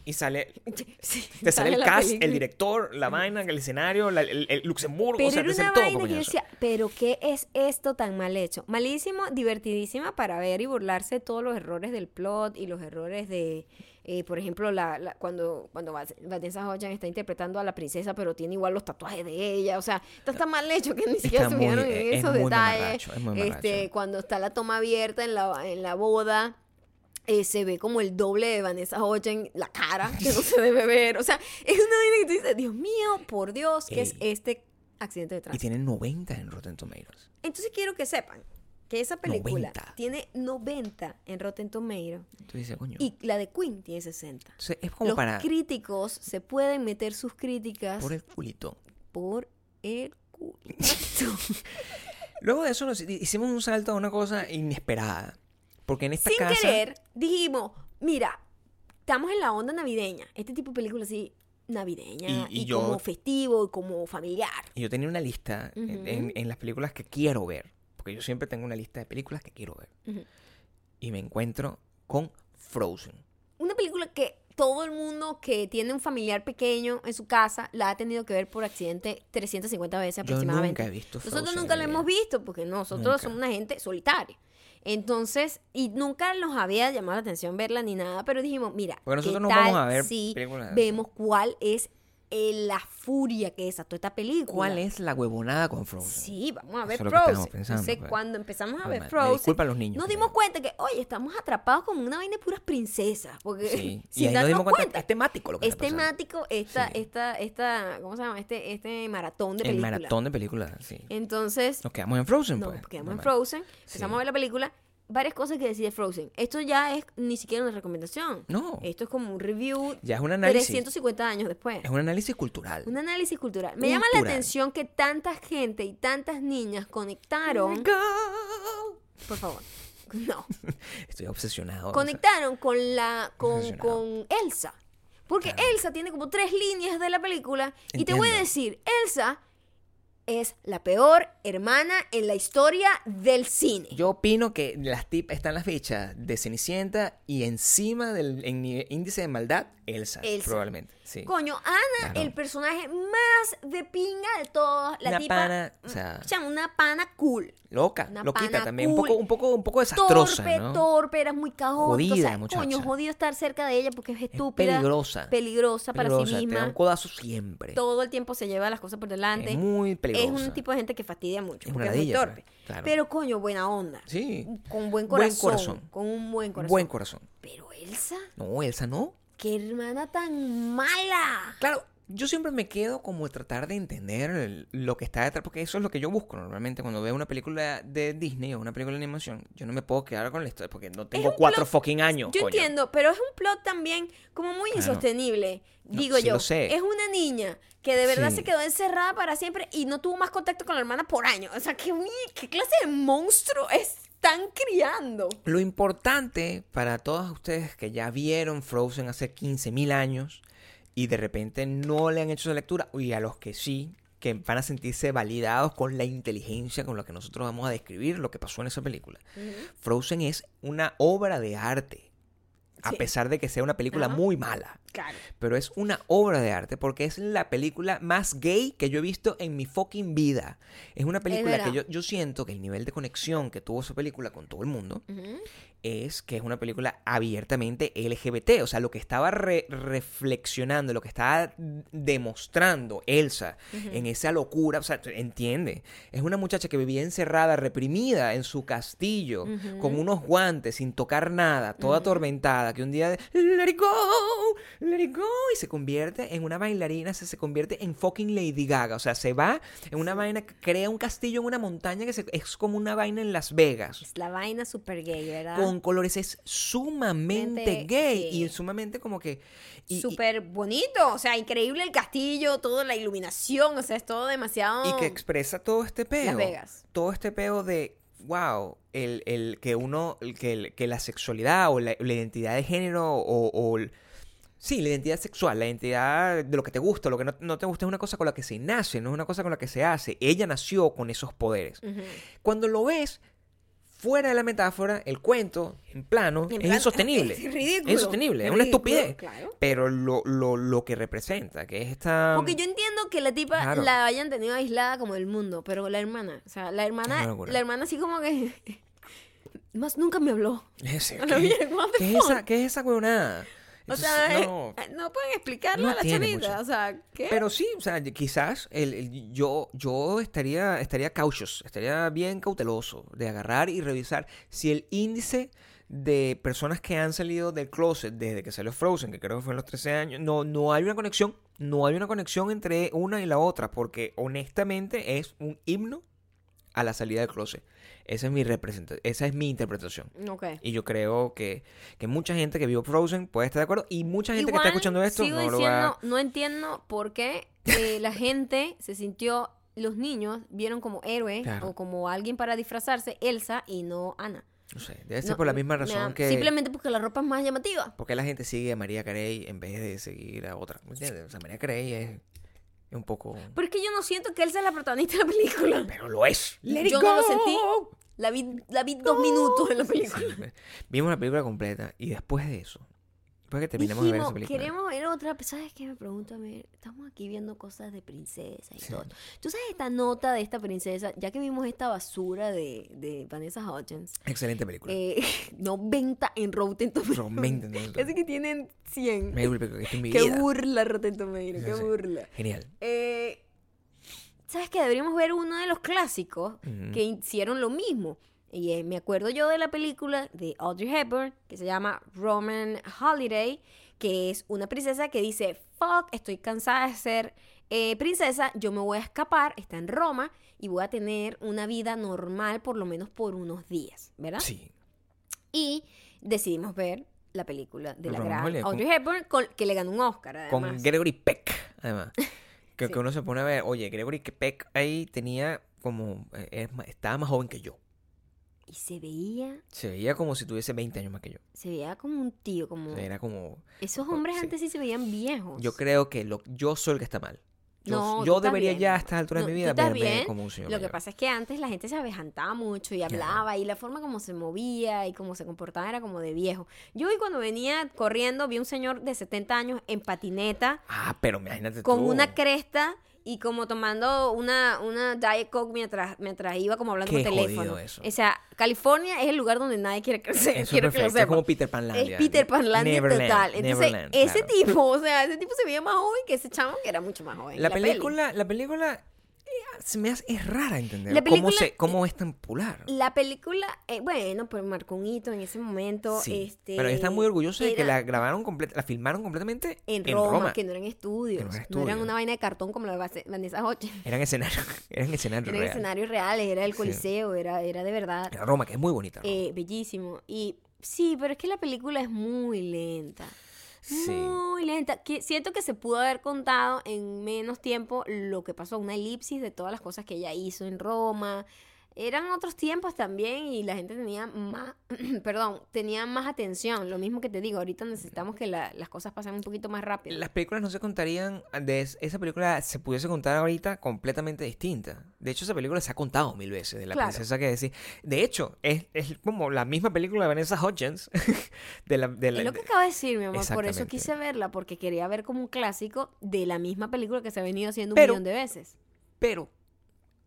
y sale Sí, te sale el cast, película. el director, la vaina, el escenario, la- el, el Luxemburgo, Pero o sea, era todo vaina que yo coñazo. decía, pero ¿qué es esto tan mal hecho? Malísimo, divertidísima para ver y burlarse de todos los errores del plot y los errores de, eh, por ejemplo, la, la- cuando, cuando Vanessa Hudgens está interpretando a la princesa, pero tiene igual los tatuajes de ella. O sea, está tan mal hecho que ni siquiera es- en es esos muy detalles. mamarracho, es muy este, cuando está la toma abierta en la, en la boda. eh, se ve como el doble de Vanessa Hudgens, la cara, que no se debe ver. O sea, es una vaina que tú dices, Dios mío, por Dios, ¿qué es Ey. este accidente de Y tránsito? tiene 90 en Rotten Tomatoes. Entonces quiero que sepan que esa película 90. tiene 90 en Rotten Tomatoes Tú dices, coño. y la de Queen tiene 60. Entonces, es como Los para... críticos se pueden meter sus críticas Por el culito. por el culo. Luego de eso nos hicimos un salto a una cosa inesperada. Porque en esta Sin casa... querer, dijimos, mira, estamos en la onda navideña. Este tipo de película así, navideña Y- y, y yo- como festivo y como familiar. Y yo tenía una lista en las películas que quiero ver. Porque yo siempre tengo una lista de películas que quiero ver. Ujú. Y me encuentro con Frozen. Una película que todo el mundo que tiene un familiar pequeño en su casa la ha tenido que ver por accidente 350 veces Yo aproximadamente. nunca he visto Nosotros Frozen nunca en lo hemos visto porque nosotros Nunca. somos una gente solitaria. Entonces, y nunca nos había llamado la atención verla ni nada, pero dijimos, mira, Porque nosotros ¿qué no vamos tal a ver si películas vemos cuál es eh, la furia que desató esta película? ¿Cuál es la huevonada con Frozen? Sí, vamos a ver Eso es lo que Frozen. pensando, Entonces, pues. cuando empezamos a Ay, ver ma- me Frozen, disculpan los niños, nos pero- dimos cuenta que, oye, estamos atrapados como una vaina de puras princesas. Porque Sí. Y ahí nos darnos dimos cuenta, es temático lo que es está pasando. temático esta, Sí. esta, esta, ¿cómo se llama? Este, este maratón de El películas. maratón de películas, sí. Entonces, Nos quedamos en Frozen, no, pues. quedamos en Normal. Frozen, empezamos Sí. a ver la película, varias cosas que decide Frozen. Esto ya es ni siquiera una recomendación. No, Esto es como un review ya es un análisis. 350 años después. Es un análisis cultural. Un análisis cultural. Me llama la atención que tanta gente y tantas niñas conectaron. Por favor. No. Estoy obsesionado. o sea, Conectaron con la. con, con Elsa. Porque Claro. Elsa tiene como tres líneas de la película. Y te voy a decir, Elsa es la peor hermana en la historia del cine. Yo opino que las tip están las fichas de Cenicienta y encima del en índice de maldad, Elsa, Elsa. probablemente. Sí. Coño, Ana, Claro. el personaje más de pinga de todos. La Una tipa. pana, o sea- una pana cool. Loca, Una loquita pana también. Un poco, un poco, un poco desastrosa, torpe, ¿no? torpe, era muy caótica. Jodida, o sea, muchacha. Coño, jodido estar cerca de ella porque es Es estúpida. peligrosa. Peligrosa para Peligrosa, sí Te da un misma. codazo siempre. Todo el tiempo se lleva las cosas por delante. Es muy Es peligrosa. un tipo de gente que fastidia mucho. Es porque es muy torpe. pues, claro. Pero coño, buena onda. Sí. Con buen Buen corazón. Con un buen corazón. Buen corazón. Pero Elsa, No, Elsa no. Qué hermana tan mala. Claro, yo siempre me quedo como tratar de entender el- lo que está detrás, porque eso es lo que yo busco normalmente cuando veo una película de Disney o una película de animación. Yo no me puedo quedar con la historia porque no tengo cuatro plot- fucking años. Yo coño. entiendo, pero es un plot también como muy Claro. insostenible. No, Digo sí yo, lo sé. es una niña que de verdad Sí. se quedó encerrada para siempre y no tuvo más contacto con la hermana por años. O sea, ¿qué, qué clase de monstruo están criando? Lo importante para todos ustedes que ya vieron Frozen hace 15.000 años y de repente no le han hecho esa lectura, y a los que sí, que van a sentirse validados con la inteligencia con la que nosotros vamos a describir lo que pasó en esa película. Frozen es una obra de arte, a pesar de que sea una película Ajá. muy mala. Claro. Pero es una obra de arte porque es la película más gay que yo he visto en mi fucking vida. Es una película que yo, yo siento que el nivel de conexión que tuvo esa película con todo el mundo es que es una película abiertamente LGBT. O sea, lo que estaba re- reflexionando, lo que estaba demostrando Elsa en esa locura, o sea, entiende. Es una muchacha que vivía encerrada, reprimida en su castillo, con unos guantes, sin tocar nada, toda atormentada, que un día, let it go, let it go, y se convierte en una bailarina, se, se convierte en fucking Lady Gaga. O sea, se va en una vaina que crea un castillo en una montaña que se- es como una vaina en Las Vegas Es la vaina super gay, ¿verdad? con colores es sumamente Mente, gay sí. y sumamente como que Súper bonito, o sea, increíble el castillo, toda la iluminación, o sea, es todo demasiado... y que expresa todo este peo Las Vegas. todo este peo de wow el, el que uno el que, el- que la sexualidad o la, la identidad de género o, Sí, la identidad sexual, la identidad de lo que te gusta, lo que no, no te gusta es una cosa con la que se nace, no es una cosa con la que se hace. Ella nació con esos poderes. Ujú. Cuando lo ves fuera de la metáfora, el cuento, en plano, En es plan, insostenible. Es ridículo. Es insostenible, es Es una ridículo, estupidez. claro. Pero lo, lo, lo que representa, que es esta... Porque yo entiendo que la tipa Claro. la hayan tenido aislada como del mundo, pero la hermana, o sea, la Es hermana, la hermana así como que más nunca me habló. ¿qué, what the qué es esa? ¿Qué es esa huevonada? O sea, no. no, pueden explicarlo no a la chavita, o sea, ¿qué? Pero sí, o sea, quizás el, el- yo, yo estaría, estaría cautious, estaría bien cauteloso de agarrar y revisar si el índice de personas que han salido del closet desde que salió Frozen, que creo que fue en los 13 años, no, no hay una conexión, no hay una conexión entre una y la otra, porque honestamente es un himno a la salida del closet. Esa es mi representación, esa es mi interpretación. Ok. Y yo creo que, que mucha gente que vio Frozen puede estar de acuerdo. Y mucha gente que está escuchando esto sigo no lo diciendo, va no entiendo por qué eh, la gente se sintió, los niños vieron como héroe Claro. o como alguien para disfrazarse Elsa y no Ana. No sé, debe ser No, por la misma razón que... Simplemente porque la ropa es más llamativa. Porque la gente sigue a María Carey en vez de seguir a otra. ¿Me entiendes? O sea, María Carey es un poco... Pero es que yo no siento que Elsa es la protagonista de la película. Pero lo es. Let it Yo no lo sentí. La vi, la vi dos minutos en la película. Sí, vimos la película completa y después de eso, después que terminamos de ver esa queremos ver otra. ¿Sabes qué me pregunto? A ver, estamos aquí viendo cosas de princesa y Sí. todo. ¿Tú sabes esta nota de esta princesa? Ya que vimos esta basura de, de Vanessa Hudgens. Excelente película. Eh, 90 en Rotten Tomatoes. Romente, ¿no? Casi que tienen 100. Me en Qué burla Rotten Tomatoes, qué burla. Genial. Eh, ¿Sabes qué? Deberíamos ver uno de los clásicos que hicieron lo mismo. Y eh, me acuerdo yo de la película de Audrey Hepburn, que se llama Roman Holiday, que es una princesa que dice, fuck, estoy cansada de ser eh, princesa, yo me voy a escapar, está en Roma, y voy a tener una vida normal por lo menos por unos días, ¿verdad? Sí. Y decidimos ver la película de la Roman gran Holiday, con- Audrey Hepburn, con- que le ganó un Oscar, Con además. Gregory Peck, además. Que, Sí. que uno se pone a ver, oye, Gregory Peck ahí tenía como, eh, estaba más joven que yo. Y se veía, Se veía como si tuviese 20 años más que yo. se veía como un tío, como... era como, Esos hombres sí. antes sí se veían viejos. yo creo que lo, yo soy el que está mal. Yo, No, yo debería bien. ya a estas alturas No, de mi vida verme bien. como un señor Lo que pasa es que antes la gente se avejantaba mucho y hablaba y la forma como se movía y cómo se comportaba era como de viejo. Yo hoy cuando venía corriendo vi un señor de 70 años en patineta Ah, pero imagínate con tú. una cresta y como tomando una, una Diet Coke mientras, mientras iba como hablando Qué por teléfono. eso. O sea, California es el lugar donde nadie quiere crecer. Eso es quiero que lo perfecto. Es como Peter Panlandia. Es Peter Panlandia Neverland, total. Entonces, Neverland, ese claro. tipo, o sea, ese tipo se veía más joven que ese chamo que era mucho más joven. en La peli. película, la película, se me hace, es rara entender La cómo, se, cómo es tan popular. La película, eh, bueno, pues marcó un hito en ese momento. Sí. este, Pero están muy orgullosos de que la grabaron completa, la filmaron completamente en en Roma, Roma. que no eran estudios, no no, eran una vaina de cartón como la de Vanessa Hudgens. Eran escenarios, eran escenarios Eran reales. escenarios reales, era el Sí. Coliseo, era, era de verdad Era Roma, que es muy bonita. Eh, bellísimo. Y sí, pero es que la película es muy lenta. Muy lenta. Que siento que se pudo haber contado en menos tiempo lo que pasó, una elipsis de todas las cosas que ella hizo en Roma. Eran otros tiempos también y la gente tenía más, perdón, tenía más atención. Lo mismo que te digo, ahorita necesitamos que la- las cosas pasen un poquito más rápido. Las películas no se contarían, de es- esa película se pudiese contar ahorita completamente distinta. De hecho, esa película se ha contado mil veces, de la Claro. princesa que decía. De hecho, es, es como la misma película de Vanessa Hudgens. de la, de la- Es lo que de- acabo de decir, mi amor. Por eso quise verla, porque quería ver como un clásico de la misma película que se ha venido haciendo un millón de veces. Pero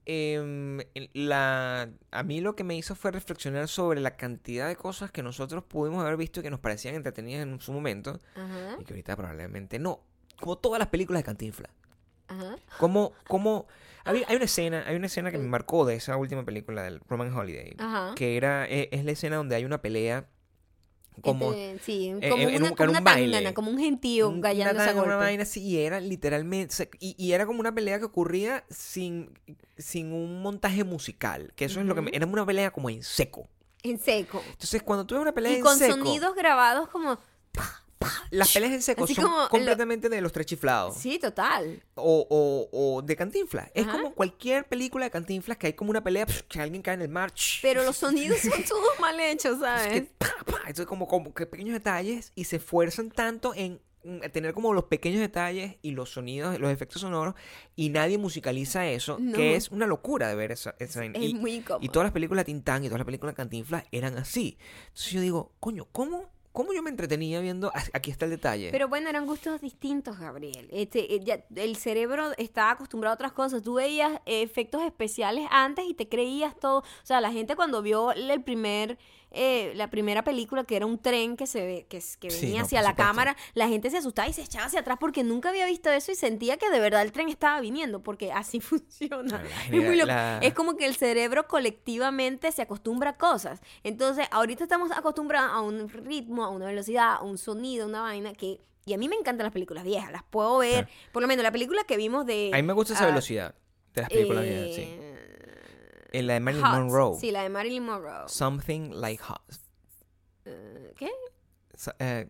el- la, a mí lo que me hizo fue reflexionar sobre la cantidad de cosas que nosotros pudimos haber visto y que nos parecían entretenidas en su momento Ajá, y que ahorita probablemente no. Como todas las películas de Cantinflas. ajá. Como, como hay, hay una escena, hay una escena que me marcó de esa última película del Roman Holiday, Ajá. que era e- es, la escena donde hay una pelea como Este, sí, eh, como una, un- como una baile. tangana, como un gentío un- gallándose una, a una golpe. vaina así y era literalmente y, y era como una pelea que ocurría sin sin un montaje musical, que eso es lo que me- era una pelea como en seco. En seco. Entonces, cuando tú ves una pelea Y en con seco, sonidos grabados como... las peleas en seco así son como en lo- completamente de los tres chiflados. Sí, total. o, o, o de Cantinflas. Es como cualquier película de Cantinflas que hay como una pelea, psh, que alguien cae en el mar. Pero los sonidos son todos mal hechos, es ¿sabes? que, pa, pa, Eso es como, como que pequeños detalles y se esfuerzan tanto en tener como los pequeños detalles y los sonidos, los efectos sonoros y nadie musicaliza eso, No. que es una locura de ver esa, esa. Es y, muy incómodo. y todas las películas de Tintán y todas las películas de Cantinflas eran así. Entonces yo digo, coño, ¿cómo, cómo yo me entretenía viendo? a- Aquí está el detalle. Pero bueno, eran gustos distintos, Gabriel. Este, eh, ya- el cerebro estaba acostumbrado a otras cosas. Tú veías eh, efectos especiales antes y te creías todo. O sea, la gente cuando vio el primer, eh, la primera película, que era un tren que se ve, que, que Sí, venía no, hacia la supuesto. cámara, la gente se asustaba y se echaba hacia atrás porque nunca había visto eso y sentía que de verdad el tren estaba viniendo, porque así funciona. La Es, muy genera- loco. la- Es como que el cerebro colectivamente se acostumbra a cosas. Entonces, ahorita estamos acostumbrados a un ritmo, a una velocidad, a un sonido, a una vaina que... Y a mí me encantan las películas viejas, las puedo ver. Por lo menos la película que vimos de... a mí me gusta esa ah, velocidad de las películas eh, viejas, sí. En la de Marilyn Hot. Monroe. Sí, la de Marilyn Monroe. Something like hot. Eh, ¿Qué? So- eh,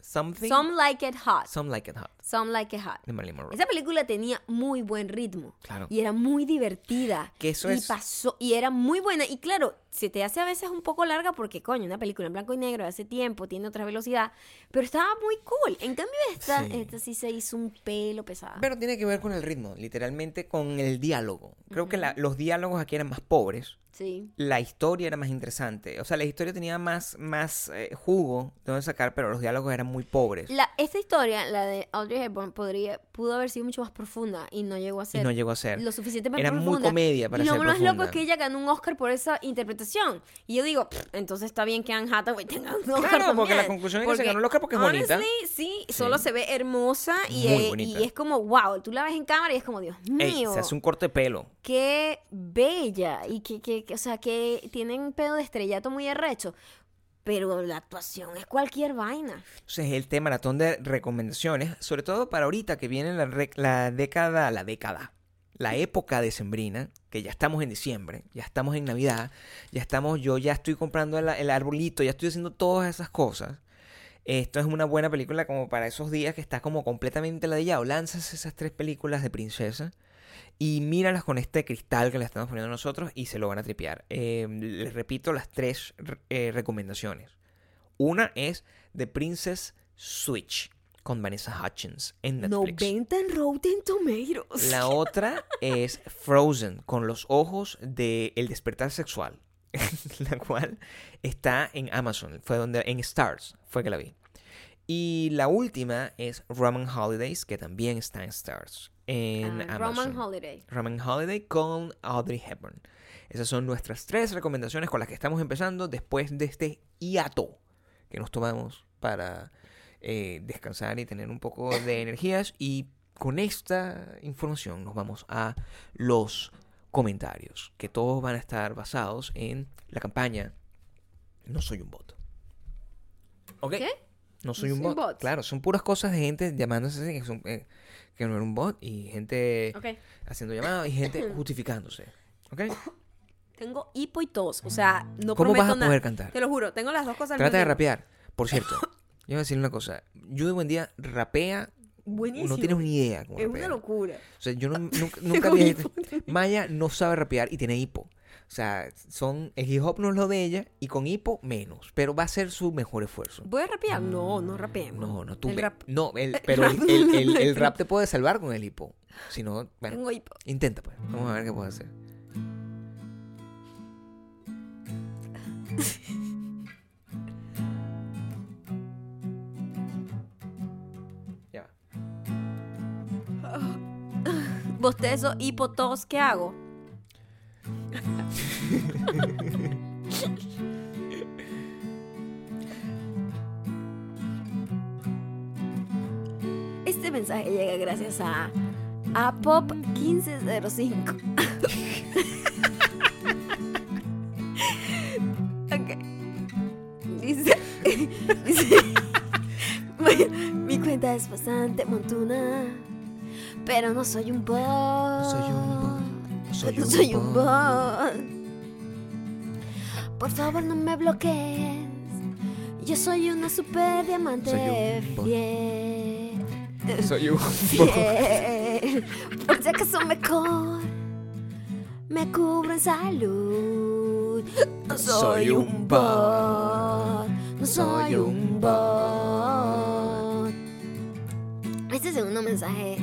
something. Some Like It Hot. Some like it hot. Some Like It Hot. De Marilyn Monroe. Esa película tenía muy buen ritmo. Claro. Y era muy divertida. Que eso y es- pasó, y era muy buena. Y claro, se te hace a veces un poco larga porque, coño, una película en blanco y negro de hace tiempo, tiene otra velocidad. Pero estaba muy cool. En cambio, esta, Sí. esta sí se hizo un pelo pesado. Pero tiene que ver con el ritmo, literalmente con el diálogo. Creo que la- los diálogos aquí eran más pobres. Sí. La historia era más interesante. O sea, la historia tenía más, más eh, jugo de dónde sacar, pero los diálogos eran muy pobres. La, esta historia, la de Audrey Podría, pudo haber sido mucho más profunda y no llegó a y ser no llegó a ser. lo suficientemente Era muy profunda. comedia para y lo ser más loco profunda. es que ella ganó un Oscar por esa interpretación. Y yo digo, "Pff, entonces está bien que Anne Hathaway tenga un Oscar Claro, porque la también". conclusión es que se ganó el Oscar porque es bonita. honestly, Sí, solo se ve hermosa y, Muy eh, bonita. y es como, wow, tú la ves en cámara y es como, Dios Ey, mío, se hace un corte de pelo. qué bella. Y que, que, que- o sea, que tienen un pedo de estrellato muy arrecho. Pero la actuación es cualquier vaina. Entonces, el tema maratón de recomendaciones, sobre todo para ahorita que viene la, la década, la década, la época decembrina, que ya estamos en diciembre, ya estamos en Navidad, ya estamos, yo ya estoy comprando el, arbolito, ya estoy haciendo todas esas cosas. Esto es una buena película como para esos días que estás como completamente ladillado. Lanzas esas tres películas de princesa y míralas con este cristal que le estamos poniendo nosotros y se lo van a tripear. Eh, les repito las tres eh, recomendaciones. Una es The Princess Switch con Vanessa Hutchins en Netflix. 90 en Rotten Tomatoes. La otra es Frozen con los ojos de El despertar sexual, la cual está en Amazon, fue donde en Stars fue que la vi. Y la última es Roman Holidays, que también está en Stars en Ah, Amazon. Roman Holiday. Roman Holiday con Audrey Hepburn. Esas son nuestras tres recomendaciones con las que estamos empezando después de este hiato que nos tomamos para eh, descansar y tener un poco de energías. Y con esta información nos vamos a los comentarios, que todos van a estar basados en la campaña No soy un bot. ¿Ok? ¿Qué? No soy No un soy bot. bot. Claro, son puras cosas de gente llamándose eh, que no era un bot y gente haciendo llamadas y gente justificándose. ¿Ok? Tengo hipo y tos. O sea, no ¿Cómo prometo vas a nada. poder cantar? Te lo juro, tengo las dos cosas Trata de rapear. Por cierto, yo voy a decirle una cosa. Yo de buen día rapea. Buenísimo. No tienes ni idea cómo Es rapea. una locura. O sea, yo no- nunca, nunca. Maya no sabe rapear y tiene hipo. O sea, son, el hip hop no es lo de ella y con hipo menos. Pero va a ser su mejor esfuerzo. ¿Voy a rapear? No, no rapeemos. No, no, tú. El rap. No, el- pero el, el- el- rap te puede salvar con el hipo. Si no, bueno, Tengo hipo. intenta pues. Vamos a ver qué puedes hacer. Ya. Bostezo, hipo, tos, ¿qué hago? Este mensaje llega gracias a a Pop 1505. Ok. Dice, mi, cuenta es bastante montuna, pero no soy un bot. No soy un bot. Soy No un soy un bot. bot. Por favor, no me bloquees. Yo soy una super diamante Soy un bot. fiel. Soy un bot. Fiel. Por si acaso mejor me cubro en salud. No soy un bot. No soy un bot. Este segundo mensaje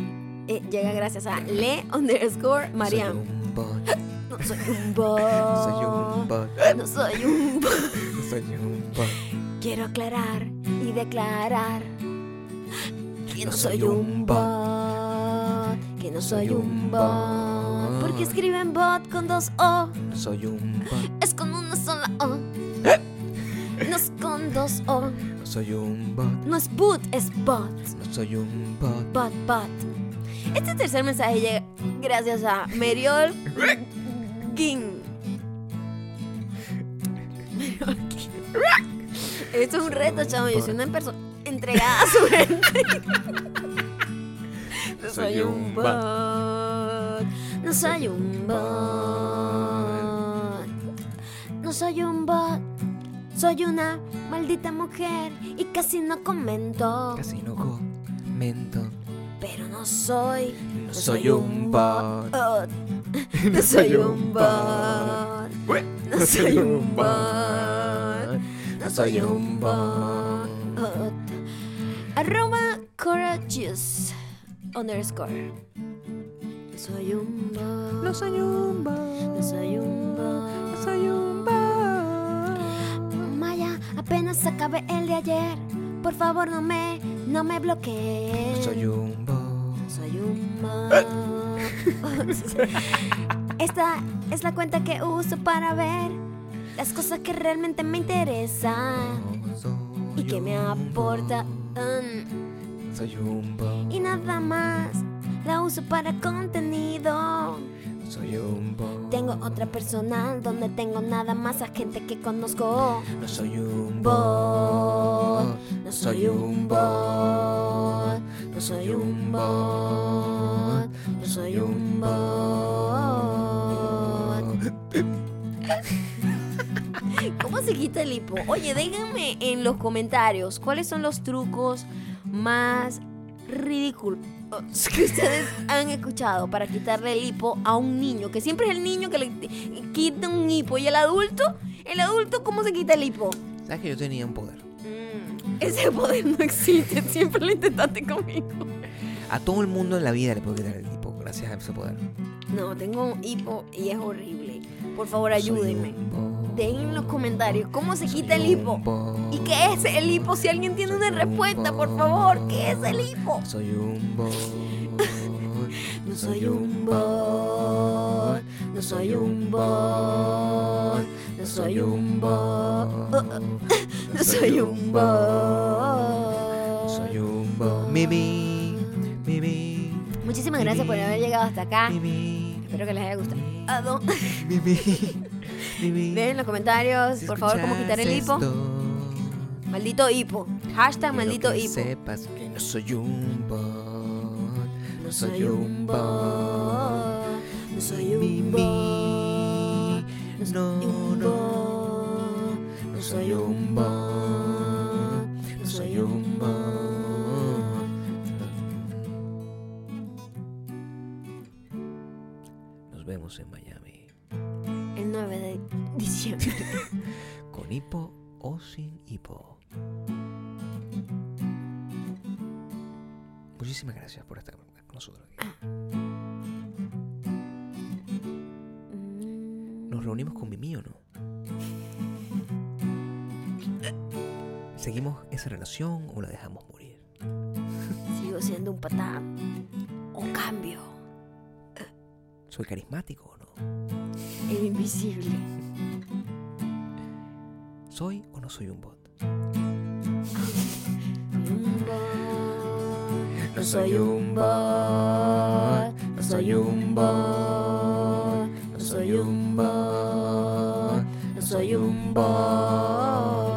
eh, llega gracias a le underscore Mariam. Bot. No soy un bot. Soy un bot. No soy un bot. Soy un bot. Quiero aclarar y declarar que no No soy soy un bot. Que no soy un bot. bot. Porque escriben bot con dos O. No soy un bot. Es con una sola O. No es con dos O. No soy un bot. No es boot, es bot. No soy un bot. Bot, bot. Este tercer mensaje llega gracias a Meriol Ging. Meriol Ging. Esto es un reto, chavo. Yo soy una persona entregada a su gente. No Soy un bot. No soy un bot. No soy un bot. Soy una maldita mujer y casi no comento. Casi no comento. Pero no soy. No soy un bot. No soy un bot. No soy un bot. No soy un bot. Arroba courageous underscore. No soy un bot. No soy un bot. No soy un bot. No soy un bot. Maya, apenas acabé el de ayer. Por favor, no me, no me bloquees. Soy un bot. Soy un bot. Esta es la cuenta que uso para ver las cosas que realmente me interesan y que me aportan. Soy un bot. Y nada más, la uso para contenido. Soy un bot. Tengo otra personal donde tengo nada más a gente que conozco. No soy un Bot, no soy un bot, no soy un bot, no soy un bot. ¿Cómo se quita el hipo? Oye, déjenme en los comentarios cuáles son los trucos más ridículos que ustedes han escuchado para quitarle el hipo a un niño, que siempre es el niño que le quita un hipo y el adulto, el adulto ¿cómo se quita el hipo? ¿Sabes que yo tenía un poder? Mm, ese poder no existe, siempre lo intentaste conmigo. A todo el mundo en la vida le puedo quitar el tipo gracias a ese poder. No, tengo un hipo y es horrible. Por favor, ayúdenme. Dejen en los comentarios cómo se quita el hipo. ¿Y qué es el hipo? Si alguien tiene una respuesta, por favor, ¿qué es el hipo? Soy un. No soy un bot, no soy un bot, no soy un bot, no soy un bot. Soy un bot. Mimi. Mimi. Muchísimas gracias por haber llegado hasta acá. Mimi. Espero que les haya gustado. ¿A dó- Mimi, Mimi, Ven en los comentarios, si por favor, cómo quitar el hipo. esto, Maldito hipo. Hashtag maldito que hipo. sepas que no soy un bot. No soy un bot. No soy un bot. No No, no. soy un bot. No soy un bot. Vemos en. El 9 de diciembre. Con hipo o sin hipo. Muchísimas gracias por estar con nosotros aquí. Nos reunimos con Mimi o no. ¿Seguimos esa relación o la dejamos morir? Sigo siendo un patán. O cambio. ¿Soy carismático o no? El invisible. ¿Soy o no soy un bot? Un bot. No soy un bot, no soy un bot, no soy un bot, no soy un bot.